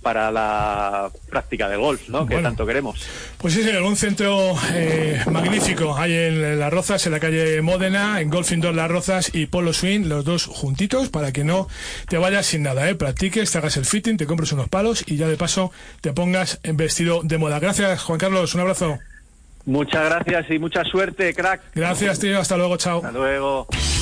para la práctica del golf, ¿no? Que tanto queremos. Pues sí, señor, un centro eh, magnífico. Hay en Las Rozas, en la calle Módena, en Golf Indoor Las Rozas y Polo Swing, los dos juntitos, para que no te vayas sin nada, ¿eh? Practiques, te hagas el fitting, te compres unos palos y ya de paso te pongas en vestido de moda. Gracias, Juan Carlos, un abrazo. Muchas gracias y mucha suerte, crack. Gracias, tío, hasta luego, chao. Hasta luego.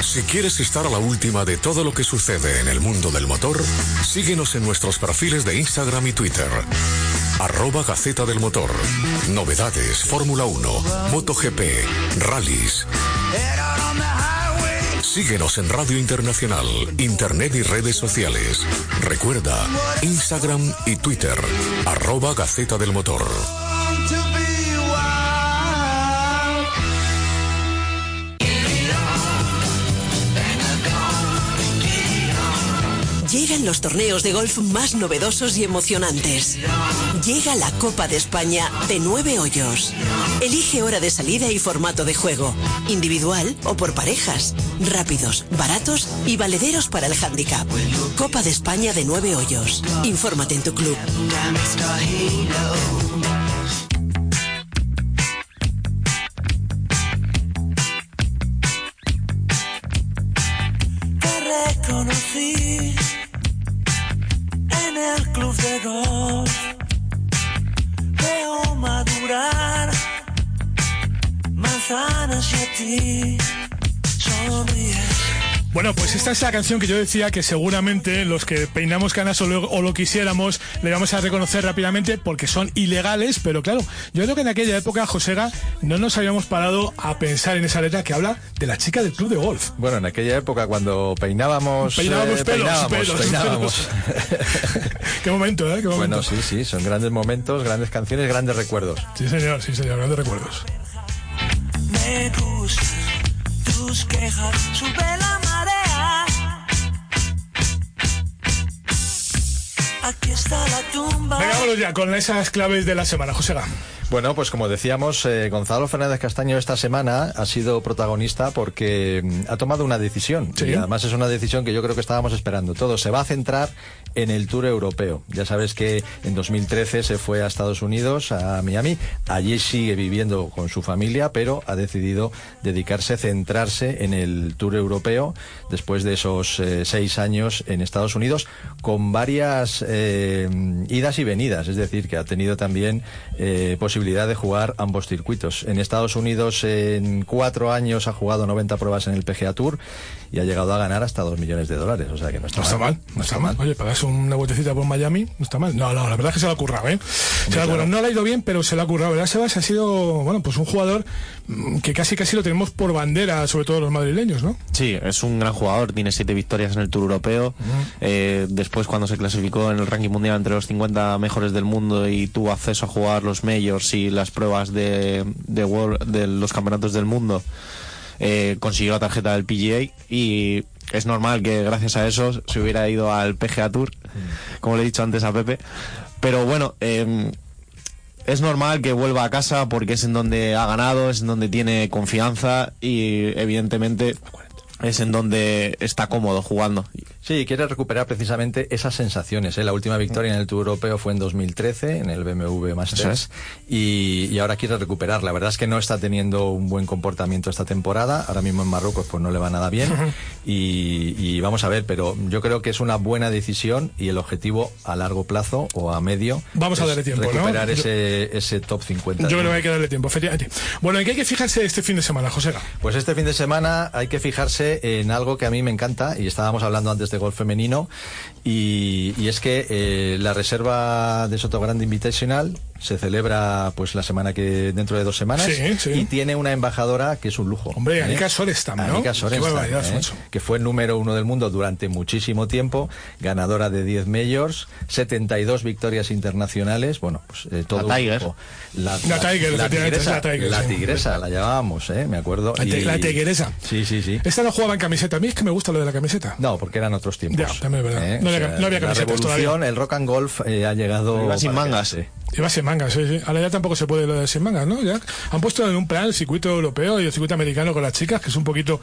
Si quieres estar a la última de todo lo que sucede en el mundo del motor, síguenos en nuestros perfiles de Instagram y Twitter. Arroba Gaceta del Motor. Novedades, Fórmula 1, MotoGP, rallies. Síguenos en Radio Internacional, Internet y redes sociales. Recuerda, Instagram y Twitter, arroba Gaceta del Motor. Llegan los torneos de golf más novedosos y emocionantes. Llega la Copa de España de nueve hoyos. Elige hora de salida y formato de juego. Individual o por parejas. Rápidos, baratos y valederos para el handicap. Copa de España de nueve hoyos. Infórmate en tu club. Esta es la canción que yo decía que seguramente los que peinamos canas o lo, o lo quisiéramos le vamos a reconocer rápidamente porque son ilegales, pero claro, yo creo que en aquella época, Josega, no nos habíamos parado a pensar en esa letra que habla de la chica del club de golf. Bueno, en aquella época cuando peinábamos... Peinábamos eh, pelos, peinábamos, pelos, peinábamos. Qué momento, ¿eh? Qué momento. Bueno, sí, sí, son grandes momentos, grandes canciones, grandes recuerdos. Sí, señor, sí, señor, grandes recuerdos. Me gustan tus quejas, Venga, vámonos ya con esas claves de la semana, Josega. Bueno, pues como decíamos, eh, Gonzalo Fernández Castaño esta semana ha sido protagonista porque mm, ha tomado una decisión. Sí. Y además es una decisión que yo creo que estábamos esperando todos. Se va a centrar en el Tour Europeo. Ya sabes que en 2013 se fue a Estados Unidos, a Miami. Allí sigue viviendo con su familia, pero ha decidido dedicarse, centrarse en el Tour Europeo después de esos eh, seis años en Estados Unidos con varias eh, idas y venidas. Es decir, que ha tenido también eh, posibilidad de jugar ambos circuitos. En Estados Unidos en cuatro años ha jugado 90 pruebas en el PGA Tour y ha llegado a ganar hasta dos millones de dólares. O sea que no está, No está mal, no está mal. Oye, darse una vueltecita por Miami, no está mal. No, no, la verdad es que se lo ha currado, ¿eh? Se lo ha currado. No le ha ido bien, pero se lo ha currado. ¿Verdad, Sebas? Ha sido, bueno, pues un jugador mm, que casi casi lo tenemos por bandera, sobre todo los madrileños, ¿no? Sí, es un gran jugador, tiene siete victorias en el Tour Europeo. Eh, después, cuando se clasificó en el ranking mundial entre los 50 mejores del mundo y tuvo acceso a jugar los majors y las pruebas de, de, World- de los campeonatos del mundo, eh, consiguió la tarjeta del PGA y es normal que gracias a eso se hubiera ido al PGA Tour, como le he dicho antes a Pepe. Pero bueno, eh, es normal que vuelva a casa porque es en donde ha ganado, es en donde tiene confianza y evidentemente es en donde está cómodo jugando. Sí, quiere recuperar precisamente esas sensaciones. ¿eh? La última victoria en el Tour Europeo fue en 2013, en el BMW Masters, es. y, y ahora quiere recuperar. La verdad es que no está teniendo un buen comportamiento esta temporada. Ahora mismo en Marruecos pues no le va nada bien. y, y vamos a ver, pero yo creo que es una buena decisión y el objetivo a largo plazo o a medio Vamos a es darle tiempo, ¿no? recuperar Yo- ese, ese top 50. Yo creo que hay que darle tiempo, efectivamente. Bueno, ¿en qué hay que fijarse este fin de semana, Josega? Pues este fin de semana hay que fijarse en algo que a mí me encanta y estábamos hablando antes de golf femenino y, y es que eh, la reserva de Sotogrande Invitational se celebra pues la semana que dentro de dos semanas Sí, sí. y tiene una embajadora que es un lujo. Hombre, ¿eh? Anika Sorenstam, ¿no? Anika Sorenstam, ¿eh? que fue el número uno del mundo durante muchísimo tiempo, ganadora de 10 majors, 72 victorias internacionales, bueno, pues eh, todo La Tiger. lujo. La, La Tiger, es tigresa, la Tiger, la sí. tigresa, la llamábamos, ¿eh? me acuerdo. La, te- y- la tegueresa. Sí, sí, sí. Esta no jugaba en camiseta. A mí es que me gusta lo de la camiseta. No, porque eran otros tiempos. Ya, también es verdad. ¿eh? No había- sea, no había la camisetas todavía. el rock and golf eh, ha llegado. Iba sin mangas. quedarse. Iba sin mangas, sí, sí. Ahora ya tampoco se puede lo de sin mangas, ¿no? Ya han puesto en un plan el circuito europeo y el circuito americano con las chicas, que es un poquito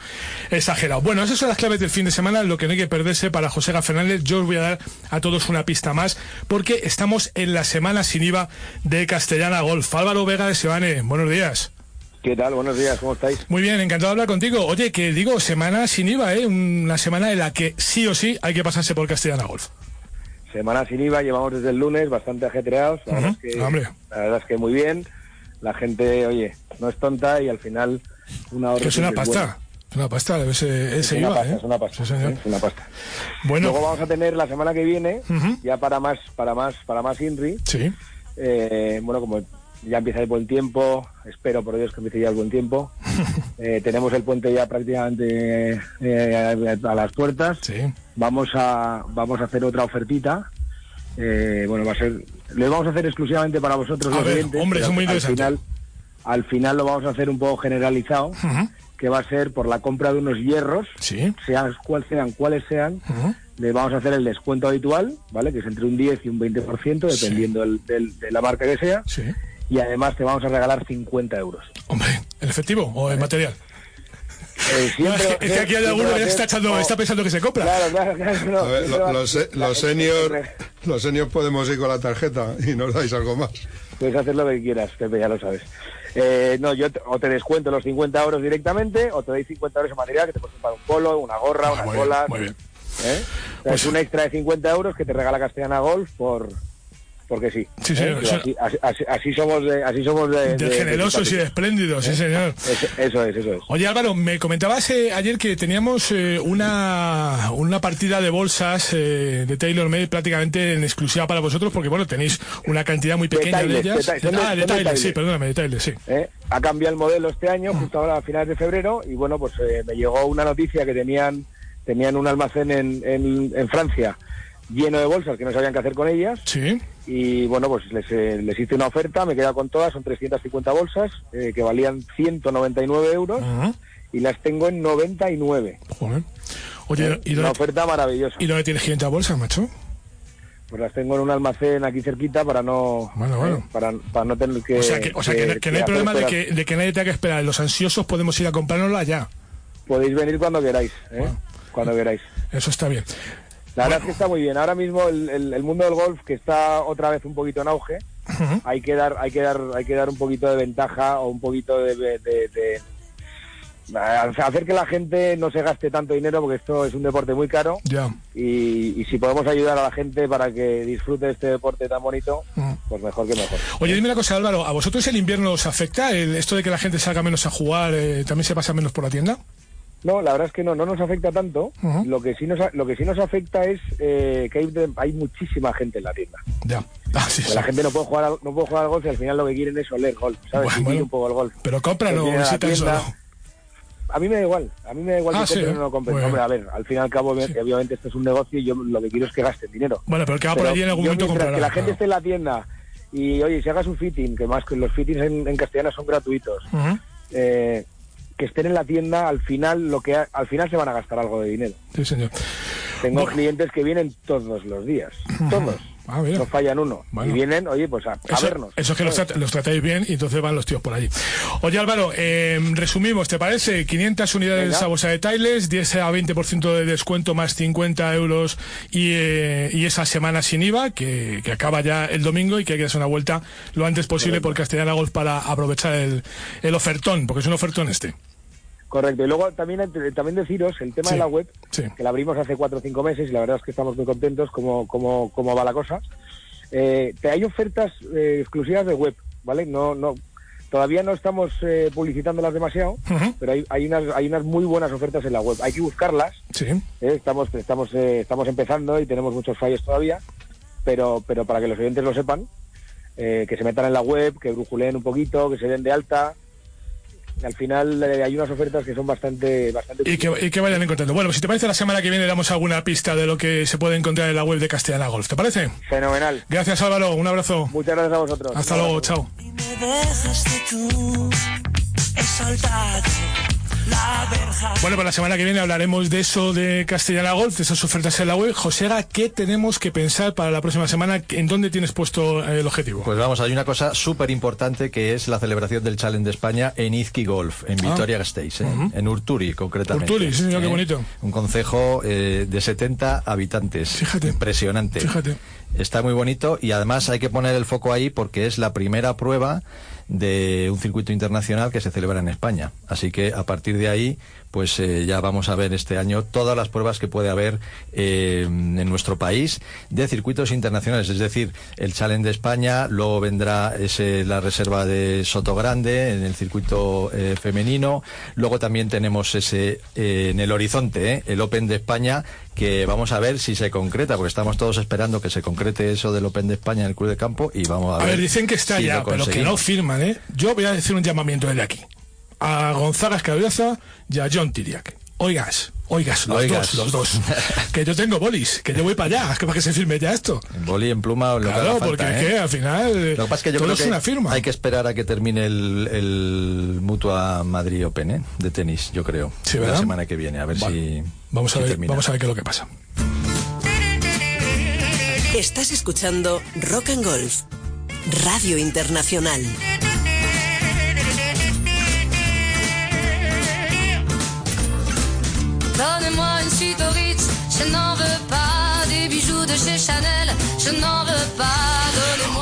exagerado. Bueno, esas son las claves del fin de semana, lo que no hay que perderse para José Fernández. Yo os voy a dar a todos una pista más, porque estamos en la semana sin IVA de Castellana Golf. Álvaro Vega de Sebane, buenos días. ¿Qué tal? Buenos días, ¿cómo estáis? Muy bien, encantado de hablar contigo. Oye, que digo, semana sin IVA, ¿eh? Una semana en la que sí o sí hay que pasarse por Castellana Golf. Semana sin IVA, llevamos desde el lunes bastante ajetreados. La, verdad, es que, la verdad es que muy bien. La gente, oye, no es tonta y al final una hora. es una pasta. Es una pasta, ese, ese es una IVA, pasta, ¿eh? es una pasta, Sí. ¿eh? es una pasta. Bueno. Luego vamos a tener la semana que viene, ya para más, para más, para más INRI. Sí. Eh, bueno, como ya empieza el buen tiempo, espero por Dios que empiece ya el buen tiempo. Eh, tenemos el puente ya prácticamente eh, a las puertas. Vamos a vamos a hacer otra ofertita. Eh, bueno, va a ser lo vamos a hacer exclusivamente para vosotros A los ver, clientes. hombre, es muy al interesante. final, al final lo vamos a hacer un poco generalizado, que va a ser por la compra de unos hierros, sean cual sean cuáles sean, le vamos a hacer el descuento habitual, ¿vale? Que es entre un 10 y un 20%, dependiendo del- del- de la marca que sea. Y además te vamos a regalar 50 euros. ¿En efectivo o en material? Eh, es, que, es que aquí hay alguno que ya está, echando, no. está pensando que se compra. Claro, claro, claro. no, A ver, lo- los, se- los senior, los senior podemos ir con la tarjeta y nos dais algo más. Puedes hacer lo que quieras, Pepe, ya lo sabes. Eh, no, yo te- o te descuento los 50 euros directamente o te doy 50 euros en material que te puedes comprar un polo, una gorra, Ah, muy bien, bolas. muy bien. ¿eh? O sea, es un extra de 50 euros que te regala Castellana Golf por porque sí. Sí, ¿eh? señor, así, así- así- así somos de, así somos de, De, generosos y de espléndidos, sí, señor. Eso, eso es, eso es. Oye Álvaro, me comentabas eh, ayer que teníamos eh, una, una partida de bolsas eh, de Taylor Made prácticamente en exclusiva para vosotros porque bueno, tenéis una cantidad muy pequeña de, ellas. ah, de Taylor, sí, perdóname, de Taylor, sí. ¿eh? Ha cambiado el modelo este año, justo ahora a finales de febrero, y bueno, pues eh, me llegó una noticia que tenían tenían un almacén en, en, en Francia lleno de bolsas que no sabían qué hacer con ellas. Sí. Y bueno, pues les, eh, les hice una oferta, me he quedado con todas, son 350 bolsas eh, que valían 199 euros y las tengo en 99. Joder. Oye, ¿y una dónde, oferta maravillosa. ¿y dónde tienes 500 bolsas, macho? Pues las tengo en un almacén aquí cerquita para no Bueno, bueno. eh, para, para no tener que o sea, que, o sea que, no- que no hay problema de que, de que nadie tenga que esperar. Los ansiosos podemos ir a comprárnosla ya. Podéis venir cuando queráis, ¿eh? cuando queráis. Eso está bien. La verdad es que está muy bien. Ahora mismo el, el- el mundo del golf que está otra vez un poquito en auge, hay que dar, hay que dar, hay que dar un poquito de ventaja o un poquito de, de- de- de- hacer que la gente no se gaste tanto dinero porque esto es un deporte muy caro y, y si podemos ayudar a la gente para que disfrute de este deporte tan bonito, pues mejor que mejor. Oye, dime una cosa, Álvaro, ¿a vosotros el invierno os afecta? El, ¿Esto de que la gente salga menos a jugar eh, también se pasa menos por la tienda? No, la verdad es que no, no nos afecta tanto. Lo que sí nos, lo que sí nos afecta es eh, que hay, muchísima gente en la tienda. Ya. Ah, sí. La gente no puede jugar al, no puede jugar al golf y al final lo que quieren es oler golf, ¿sabes? Bueno, Vivir bueno. un poco el golf. Pero cómpralo, Pues vienen a mí me da igual, a mí me da igual Ah, si sí, ¿eh? no compren. Hombre, a ver, al fin y al cabo, obviamente esto es un negocio y yo lo que quiero es que gasten dinero. Bueno, pero el que va por allí en algún momento comprará. que la gente claro. esté en la tienda y, oye, si hagas un fitting, que más que los fittings en, en castellano son gratuitos, Ujú. eh, que estén en la tienda, al final lo que ha- al final se van a gastar algo de dinero. Sí, señor. Tengo clientes que vienen todos los días, todos. Ah. No fallan uno. Bueno. Y vienen, oye, pues a, a Eso, vernos. eso es que los, ¿sabes? trat- los tratáis bien y entonces van los tíos por allí. Oye Álvaro, eh, resumimos, ¿te parece? 500 unidades Venga. a bolsa de Tiles, 10 a 20% de descuento más 50 euros y, eh, y esa semana sin IVA que, que acaba ya el domingo y que hay que darse una vuelta lo antes posible por Castellana Golf para aprovechar el, el ofertón, porque es un ofertón este. Correcto. Y luego también, eh, también deciros el tema Sí. de la web, Sí. que la abrimos hace cuatro o cinco meses y la verdad es que estamos muy contentos como, como, como va la cosa. Eh, te- hay ofertas eh, exclusivas de web, ¿vale? No, no, todavía no estamos eh, publicitándolas demasiado, pero hay, hay, unas, hay unas muy buenas ofertas en la web. Hay que buscarlas. Sí. ¿eh? Estamos, estamos, eh, estamos empezando y tenemos muchos fallos todavía, pero, pero para que los oyentes lo sepan, que se metan en la web, que brujuleen un poquito, que se den de alta. Y al final eh, hay unas ofertas que son bastante, bastante Y que, y que vayan encontrando. Bueno, pues si te parece, la semana que viene damos alguna pista de lo que se puede encontrar en la web de Castellana Golf. ¿Te parece? fenomenal. Gracias Álvaro, un abrazo. Muchas gracias a vosotros. Hasta luego, chao. Me dejaste tú, Bueno, para la semana que viene hablaremos de eso de Castellana Golf, de esas ofertas en la web. Josega, ¿qué tenemos que pensar para la próxima semana? ¿En dónde tienes puesto eh, el objetivo? Pues vamos, hay una cosa súper importante que es la celebración del Challenge de España en Izqui Golf, en Ah. Vitoria Gasteiz, ¿eh? Ujú. en Urturi concretamente. Urturi, sí, señor, qué ¿eh? bonito. Un concejo eh, de 70 habitantes. Fíjate. Impresionante. Fíjate. Está muy bonito y además hay que poner el foco ahí porque es la primera prueba de un circuito internacional que se celebra en España. Así que a partir de ahí, pues eh, ya vamos a ver este año todas las pruebas que puede haber eh, en nuestro país de circuitos internacionales. Es decir, el Challenge de España, luego vendrá ese, la reserva de Soto Grande en el circuito eh, femenino, luego también tenemos ese eh, en el horizonte, eh, el Open de España, que vamos a ver si se concreta, porque estamos todos esperando que se concrete eso del Open de España en el Club de Campo y vamos a A ver. ver, dicen que está si ya, pero que no firman, ¿eh? Yo voy a decir un llamamiento desde aquí. A Gonzaga Escabioza y a John Tiriac. Oigas, oigas, los Oigas. dos, los dos. que yo tengo bolis, que yo voy para allá, que para que se firme ya esto. En boli, en pluma o lo que Claro, falta, porque es ¿eh? que al final Lo que pasa es que yo todo creo es que una firma. hay que esperar a que termine el, el Mutua Madrid Open ¿eh? de tenis, yo creo. Sí, la ¿verdad? semana que viene, a ver si. Vamos a si ver, termina. vamos a ver qué es lo que pasa. Estás escuchando Rock and Golf, Radio Internacional. Donne-moi une suite au Ritz, je n'en veux pas des bijoux de chez Chanel, je n'en veux pas.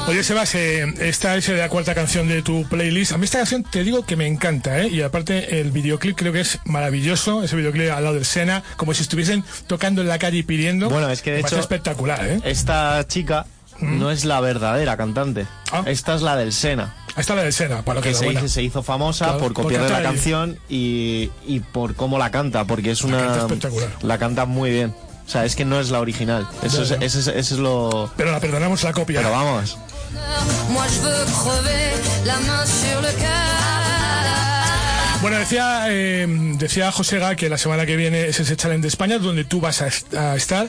Oye, Sebas, eh, esta es la cuarta canción de tu playlist. A mí esta canción te digo que me encanta, ¿eh? Y aparte el videoclip creo que es maravilloso, ese videoclip al lado del Sena, como si estuviesen tocando en la calle y pidiendo. Bueno, es que de hecho- espectacular, ¿eh? Esta chica no es la verdadera cantante. Esta es la del Sena. Esta es la del Sena, para lo que, que se buena. hizo, se hizo famosa Claro, por copiarle la canción y, y por cómo la canta, porque es una. canta espectacular. La canta muy bien. O sea, es que no es la original. Es, eso, es, eso es lo. Pero la perdonamos la copia. Pero vamos. Bueno, decía, eh, decía Josega que la semana que viene es ese challenge de España donde tú vas a, est- a estar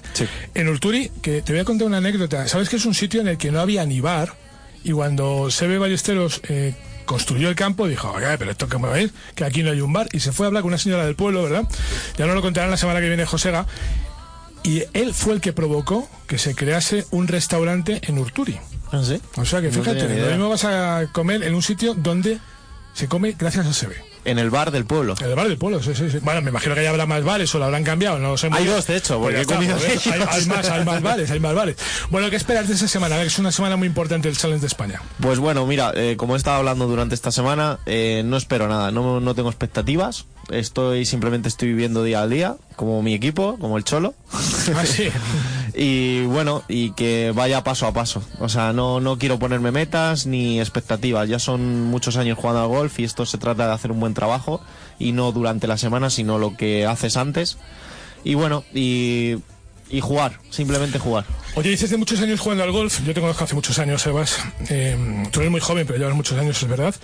en Urturi, que te voy a contar una anécdota. ¿Sabes que es un sitio en el que no había ni bar? Y cuando Sebe Ballesteros eh, construyó el campo, dijo, oiga, pero esto que me ir, que aquí no hay un bar. Y se fue a hablar con una señora del pueblo, ¿verdad? Ya no lo contarán la semana que viene Josega. Y él fue el que provocó que se crease un restaurante en Urturi. O sea que No fíjate, ni lo mismo vas a comer en un sitio donde se come gracias a Sebe. En el bar del pueblo. En el bar del pueblo, sí, sí, sí. Bueno, me imagino que ya habrá más bares o lo habrán cambiado, no lo sé. Hay dos, de hecho, Pues porque he comido joder, de hay, más, hay más bares, hay más bares. Bueno, ¿qué esperas de esta semana? A ver, que es una semana muy importante el Challenge de España. Pues bueno, mira, eh, como he estado hablando durante esta semana, eh, no espero nada, no, no tengo expectativas. Estoy simplemente estoy viviendo día a día, como mi equipo, como el Cholo. Ah, sí. y bueno, y que vaya paso a paso. O sea, no, no quiero ponerme metas ni expectativas. Ya son muchos años jugando al golf y esto se trata de hacer un buen trabajo y no durante la semana, sino lo que haces antes. Y bueno, y, y jugar, simplemente jugar. Oye, dices de muchos años jugando al golf. Yo te conozco hace muchos años, Sebas. Eh, tú eres muy joven, pero llevas muchos años, es verdad.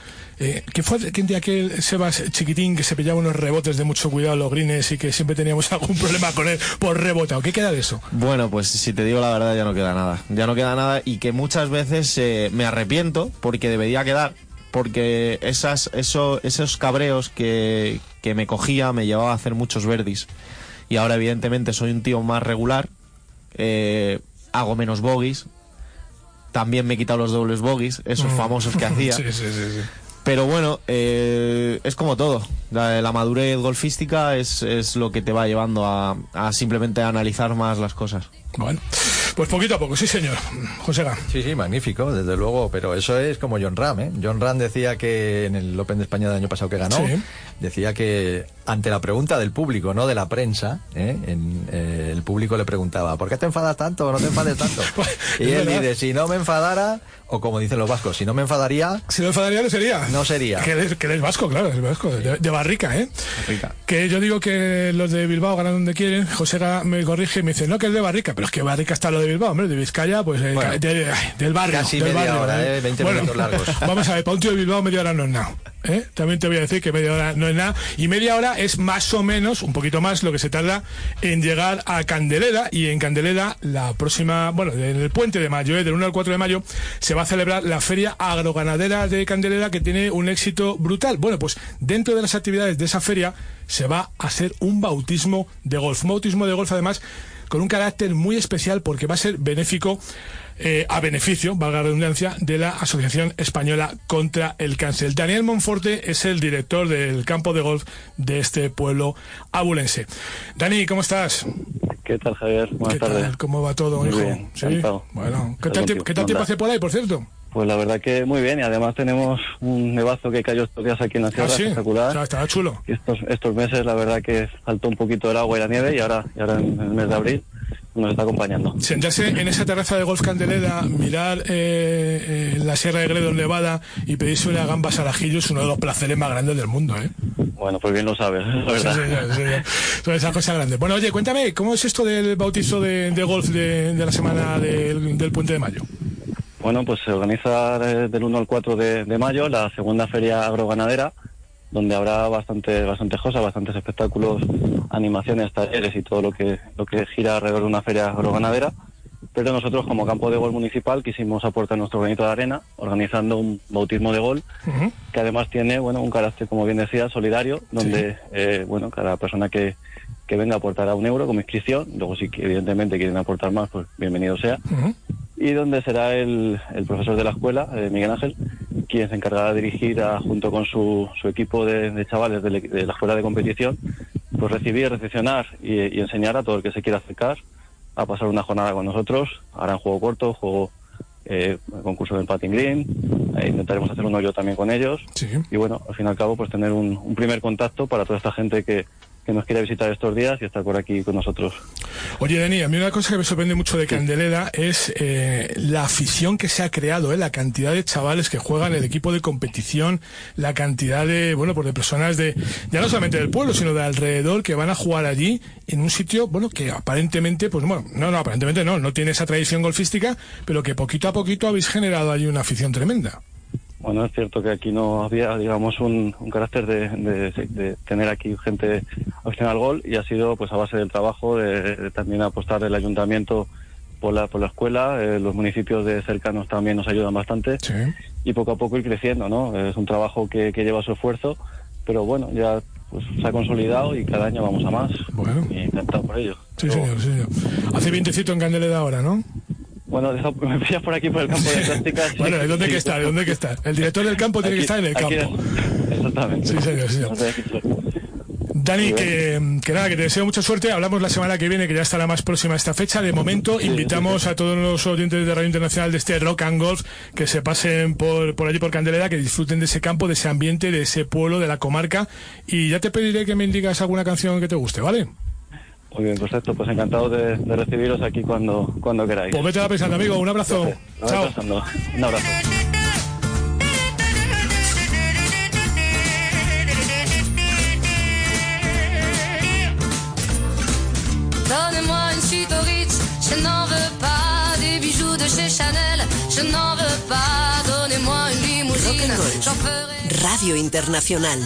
Eh, ¿Qué fue aquel día aquel Sebas chiquitín que se pillaba unos rebotes de mucho cuidado los greens y que siempre teníamos algún problema con él por rebotado? ¿Qué queda de eso? Bueno, pues si te digo la verdad ya no queda nada. Ya no queda nada y que muchas veces eh, me arrepiento porque debería quedar. Porque esas, eso, esos cabreos que, que me cogía me llevaba a hacer muchos verdis. Y ahora evidentemente soy un tío más regular. eh, hago menos bogies. También me he quitado los dobles bogies, esos Mm. famosos que hacía. sí, sí, sí. Pero bueno, eh, es como todo. La, la madurez golfística es, es lo que te va llevando a, a simplemente analizar más las cosas. Bueno, pues poquito a poco, sí, señor. Josega. Sí, sí, magnífico, desde luego, pero eso es como John Ram, ¿eh? John Ram decía que en el Open de España del año pasado que ganó, Sí. decía que ante la pregunta del público, no de la prensa, ¿eh? En, eh, el público le preguntaba, ¿por qué te enfadas tanto o no te enfades tanto? y Es él dice, si no me enfadara, o como dicen los vascos, si no me enfadaría, Si no enfadaría, no sería. no sería. Que eres, que eres vasco, claro, eres vasco, de, de Barrica, ¿eh? Que yo digo que los de Bilbao ganan donde quieren, José me corrige y me dice, no, que es de Barrica, pero es que Barrica está lo de Bilbao, hombre, de Vizcaya, pues eh, Bueno, de- del barrio. casi del media barrio, hora, ¿eh? 20 minutos largos. Vamos a ver, para un tío de Bilbao media hora no es nada. ¿Eh? También te voy a decir que media hora no es nada. Y media hora es más o menos, un poquito más, lo que se tarda en llegar a Candelera. Y en Candelera, la próxima, bueno, en el puente de mayo, eh, del 1 al 4 de mayo, se va a celebrar la Feria Agroganadera de Candelera, que tiene un éxito brutal. Bueno, pues dentro de las actividades de esa feria se va a hacer un bautismo de golf. Un bautismo de golf, además, con un carácter muy especial porque va a ser benéfico eh, a beneficio, valga la redundancia, de la Asociación Española contra el Cáncer. Daniel Monforte es el director del campo de golf de este pueblo abulense. Dani, ¿cómo estás? ¿Qué tal, Javier? Buenas ¿Qué tardes. tal? ¿Cómo va todo, Muy hijo? bien, ¿Sí? encantado. Bueno, ¿qué tal, qué tal tiempo hace por ahí, por cierto? Pues la verdad que muy bien y además tenemos un nevazo que cayó estos días aquí en la sierra Ah, sí. espectacular. Está- estaba chulo. Y estos, estos meses la verdad que faltó un poquito el agua y la nieve y ahora, y ahora en el mes de abril nos está acompañando. Sentarse en esa terraza de Golf Candelera, mirar eh, eh, la Sierra de Gredos Nevada y pedirse una gambas al ajillo es uno de los placeres más grandes del mundo, ¿eh? Bueno, pues bien lo sabes, la Sí, verdad. sí. Son esas cosas grandes. Bueno, oye, cuéntame, ¿cómo es esto del bautizo de, de golf de, de la semana del, del Puente de Mayo? Bueno, pues se organiza del 1 al 4 de, de mayo la segunda feria agroganadera, donde habrá bastante, bastantes cosas, bastantes espectáculos, animaciones, talleres y todo lo que, lo que gira alrededor de una feria agroganadera. Pero nosotros, como campo de gol municipal, quisimos aportar nuestro granito de arena, organizando un bautismo de gol, que además tiene, bueno, un carácter, como bien decía, solidario, donde, eh, bueno, cada persona que, que venga aportará un euro como inscripción. Luego, si evidentemente quieren aportar más, pues bienvenido sea y donde será el, el profesor de la escuela, eh, Miguel Ángel, quien se encargará de dirigir a- junto con su, su equipo de, de chavales de, de la escuela de competición, pues recibir, recepcionar y, y enseñar a todo el que se quiera acercar a pasar una jornada con nosotros. Harán juego corto, juego eh, concurso del patting green, eh, intentaremos hacer un hoyo también con ellos y bueno, al fin y al cabo pues tener un, un primer contacto para toda esta gente que, que nos quiera visitar estos días y estar por aquí con nosotros. Oye, Dani, a mí una cosa que me sorprende mucho de Candelera es eh, la afición que se ha creado, eh, la cantidad de chavales que juegan el equipo de competición, la cantidad de, bueno, pues de personas de, ya no solamente del pueblo, sino de alrededor que van a jugar allí en un sitio, bueno, que aparentemente, pues bueno, no, no, aparentemente no, no tiene esa tradición golfística, pero que poquito a poquito habéis generado allí una afición tremenda. Bueno, es cierto que aquí no había, digamos, un, un carácter de, de- de tener aquí gente aficionada al gol y ha sido pues a base del trabajo, de, de también apostar el ayuntamiento por la, por la escuela, eh, los municipios de cercanos también nos ayudan bastante y poco a poco ir creciendo, ¿no? Es un trabajo que, que lleva su esfuerzo, pero bueno, ya pues se ha consolidado y cada año vamos a más y encantado por ello. Sí, señor, sí, señor. Hace vientecito en Candelera ahora, ¿no? Bueno, deja- me pillas por aquí por el campo de prácticas. Bueno, ¿de dónde que está? ¿De dónde que está? El director del campo tiene que estar en el campo. Exactamente. Sí, señor, sí, señor. Dani, que, que nada, que te deseo mucha suerte. Hablamos la semana que viene, que ya estará más próxima esta fecha. De momento, invitamos a todos los oyentes de Radio Internacional de este Rock and Golf que se pasen por, por allí por Candelera, que disfruten de ese campo, de ese ambiente, de ese pueblo, de la comarca. Y ya te pediré que me indigas alguna canción que te guste, ¿vale? Muy bien, perfecto. Pues encantado de, de recibiros aquí cuando, cuando queráis. Pues vete a pensando, amigo. Un abrazo. Chao. pensando. Un abrazo. Donnez-moi une suite au Ritz, je n'en veux pas des bijoux de chez Chanel, je n'en veux pas. Donnez-moi une limousine, j'en ferai. Radio Internacional.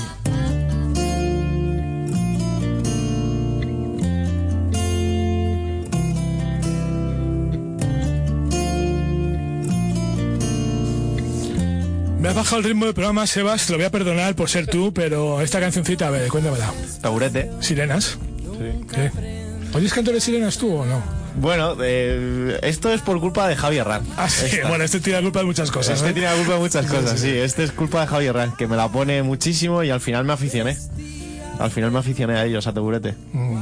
Me has bajado el ritmo del programa, Sebas. Te lo voy a perdonar por ser tú, pero esta cancioncita, a ver, cuéntamela. Taburete. ¿Sirenas? ¿Qué? ¿Oyes canto de sirenas tú o no? Bueno, eh, esto es por culpa de Javier Ran. Ah, sí, bueno, este tiene la culpa de muchas cosas. Este ¿eh? tiene la culpa de muchas Sí, cosas, sí, sí. sí. Este es culpa de Javier Ran, que me la pone muchísimo y al final me aficioné. Al final me aficioné a ellos, a Taburete. Mm.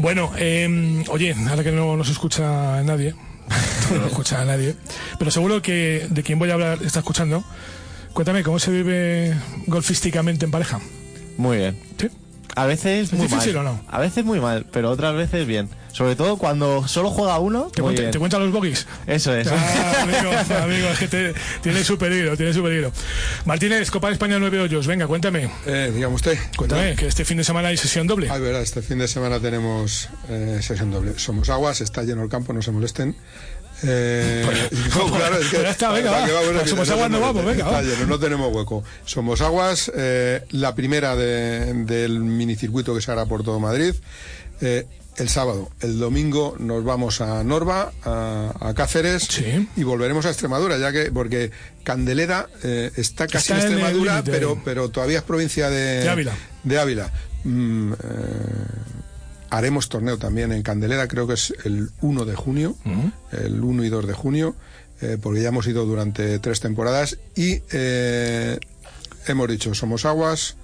Bueno, eh, oye, ahora que no nos escucha nadie, no escucha nadie, pero seguro que de quien voy a hablar está escuchando. Cuéntame, ¿cómo se vive golfísticamente en pareja? Muy bien. ¿Sí? A veces ¿Es muy difícil mal. o no? A veces muy mal, pero otras veces bien. Sobre todo cuando solo juega uno. ¿Te, cuenta, bien. ¿Te cuentan los bogies? Eso es. Ah, amigo, amigo, es que te- tiene su peligro, tiene su peligro. Martínez, Copa de España 9 hoyos, venga, cuéntame. Eh, dígame usted. Cuéntame, que este fin de semana hay sesión doble. Ah, verdad, este fin de semana tenemos eh, sesión doble. Somos aguas, está lleno el campo, no se molesten. Eh, no, claro, es que, ya está, venga, ¿para va. qué vamos a somos quitar? aguas, no se vamos, merece. venga, va. Está lleno, no tenemos hueco. Somos aguas, eh, la primera de- del minicircuito que se hará por todo Madrid. eh, el sábado, el domingo nos vamos a Norba, a, a Cáceres y volveremos a Extremadura, ya que porque Candelera eh, está casi Está en Extremadura, pero pero todavía es provincia de, De Ávila. de Ávila. Mm, eh, haremos torneo también en Candelera, creo que es el 1 de junio, el 1 y 2 de junio, eh, porque ya hemos ido durante tres temporadas y eh, hemos dicho, somos aguas.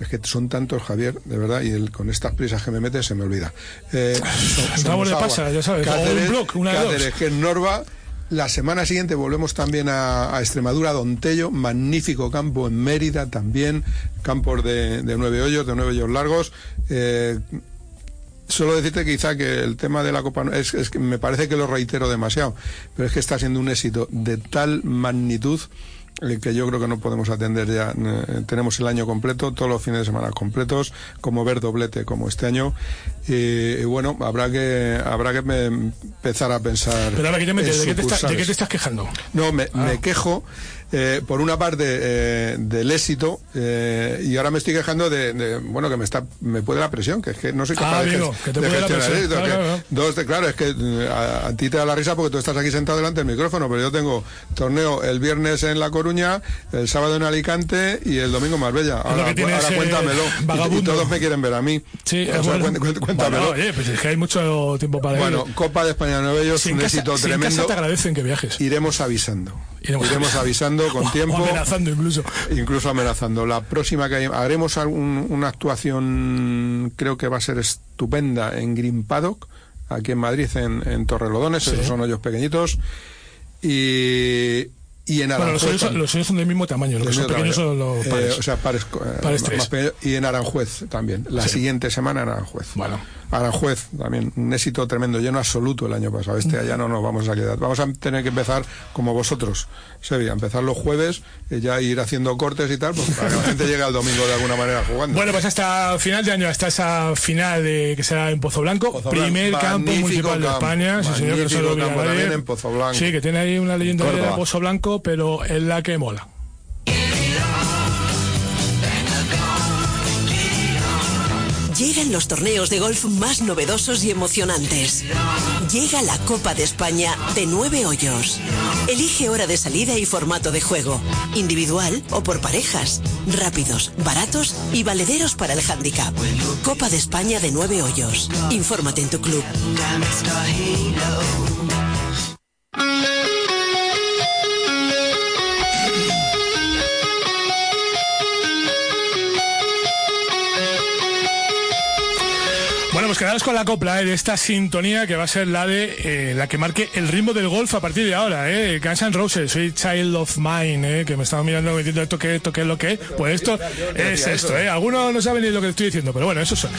Es que son tantos, Javier, de verdad, y el, con estas prisas que me metes se me olvida. Eh, Vamos de pasa, ya sabes, o un Cáceres, block, una de dos. Cáceres, que es Norba. La semana siguiente volvemos también a, a Extremadura, a Don Tello, magnífico campo en Mérida también, campos de, de nueve hoyos, de nueve hoyos largos. Eh, Solo decirte quizá que el tema de la Copa es, es que me parece que lo reitero demasiado, pero es que está siendo un éxito de tal magnitud que yo creo que no podemos atender ya. Eh, tenemos el año completo, todos los fines de semana completos, como ver doblete como este año. Y, y bueno, habrá que habrá que empezar a pensar. Pero ahora que ¿de qué te, estás- ¿de qué te estás quejando? No, me, Ah. me quejo, eh, por una parte, eh, del éxito, eh, y ahora me estoy quejando de, de, bueno, que me está me puede la presión, que es que no soy capaz Ah, de, amigo, ges- que te de puede la gestionar presión. esto, Claro, que claro. dos de- claro, es que eh, a, a ti te da la risa porque tú estás aquí sentado delante del micrófono, pero yo tengo torneo el viernes en La Coruña, el sábado en Alicante y el domingo en Marbella. Ahora, que tienes, ahora cuéntamelo. Y- todos me quieren ver a mí. Sí, O es sea, bueno. cuént- cuént- cuéntamelo. Bueno, oye, pues es que hay mucho tiempo para Bueno. Copa de España de Nueve Hoyos, Si en un casa- éxito si en tremendo. casa te agradecen que viajes. Iremos avisando. Iremos Iremos, avisando con O tiempo. amenazando incluso. Incluso amenazando. La próxima que haremos algún- una actuación, creo que va a ser estupenda en Green Paddock, aquí en Madrid, en, en Torrelodones, Sí. esos son hoyos pequeñitos. Y, y en Bueno, los Aranjuez. también. los suyos son del mismo tamaño, los que son pequeños son los Eh, pares. o sea, pares, eh, Pares más pequeños. y en Aranjuez también. La Sí. siguiente semana en Aranjuez. Bueno. Aranjuez también, un éxito tremendo, lleno absoluto el año pasado. Este allá no nos vamos a quedar. Vamos a tener que empezar como vosotros, Sevilla, empezar los jueves, y ya ir haciendo cortes y tal, pues, para que la gente llegue al domingo de alguna manera jugando. Bueno, pues hasta final de año, hasta esa final de, que será en Pozo Blanco, Pozo primer campo municipal de España, sí señor, que no se lo magnífico olvida campo nadie. también en Pozo Blanco. Sí, que tiene ahí una leyenda de. Pozo Blanco, pero es la que mola. Llegan los torneos de golf más novedosos y emocionantes. Llega la Copa de España de nueve hoyos. Elige hora de salida y formato de juego, individual o por parejas, rápidos, baratos y valederos para el handicap. Copa de España de nueve hoyos. Infórmate en tu club. Pues quedaros con la copla eh, de esta sintonía que va a ser la de eh, la que marque el ritmo del golf a partir de ahora, eh. Guns N' Roses, soy Child of Mine, eh, que me estaba mirando diciendo esto que esto qué es lo que es. Pues esto es esto, eh. Algunos no saben ni lo que estoy diciendo, pero bueno, eso son.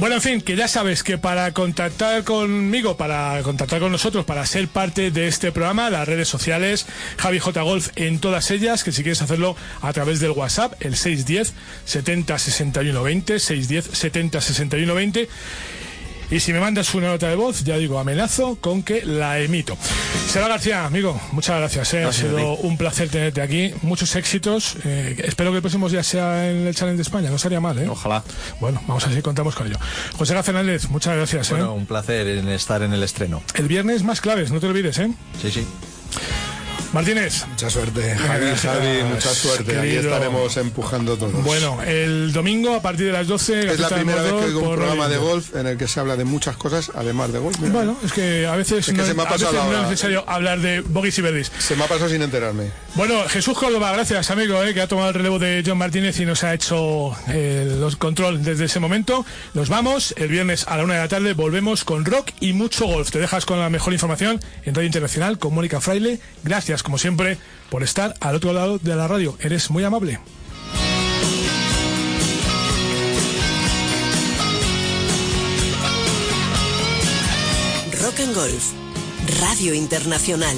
Bueno, en fin, que ya sabes que para contactar conmigo, para contactar con nosotros, para ser parte de este programa, las redes sociales, Javi J Golf en todas ellas, que si quieres hacerlo a través del WhatsApp, el 610 70 61 20, 610 70 61 20. Y si me mandas una nota de voz, ya digo, amenazo con que la emito. Sara García, amigo, muchas gracias. eh. Gracias ha sido un placer tenerte aquí. Muchos éxitos. Eh, espero que el próximo día sea en el Challenge de España. No sería mal, ¿eh? Ojalá. Bueno, vamos a ver si contamos con ello. José García Fernández, muchas gracias. ¿eh? Bueno, un placer en estar en el estreno. El viernes más claves, no te olvides, ¿eh? Sí, sí. Martínez. Mucha suerte, Javi, Javi, mucha suerte. Aquí querido. estaremos empujando todos. Bueno, el domingo a partir de las 12. es la primera vez que oigo un programa de golf en el que se habla de muchas cosas, además de golf. Mira. Bueno, es que a veces, Es que no, se me ha a veces no es necesario hablar de bogies y verdes. Se me ha pasado sin enterarme. Bueno, Jesús Córdoba, gracias amigo, eh, que ha tomado el relevo de John Martínez y nos ha hecho eh, los control desde ese momento. Nos vamos, el viernes a la una de la tarde volvemos con rock y mucho golf. Te dejas con la mejor información en Radio Internacional con Mónica Fraile. Gracias, como siempre, por estar al otro lado de la radio. Eres muy amable. Rock and Golf. Radio Internacional.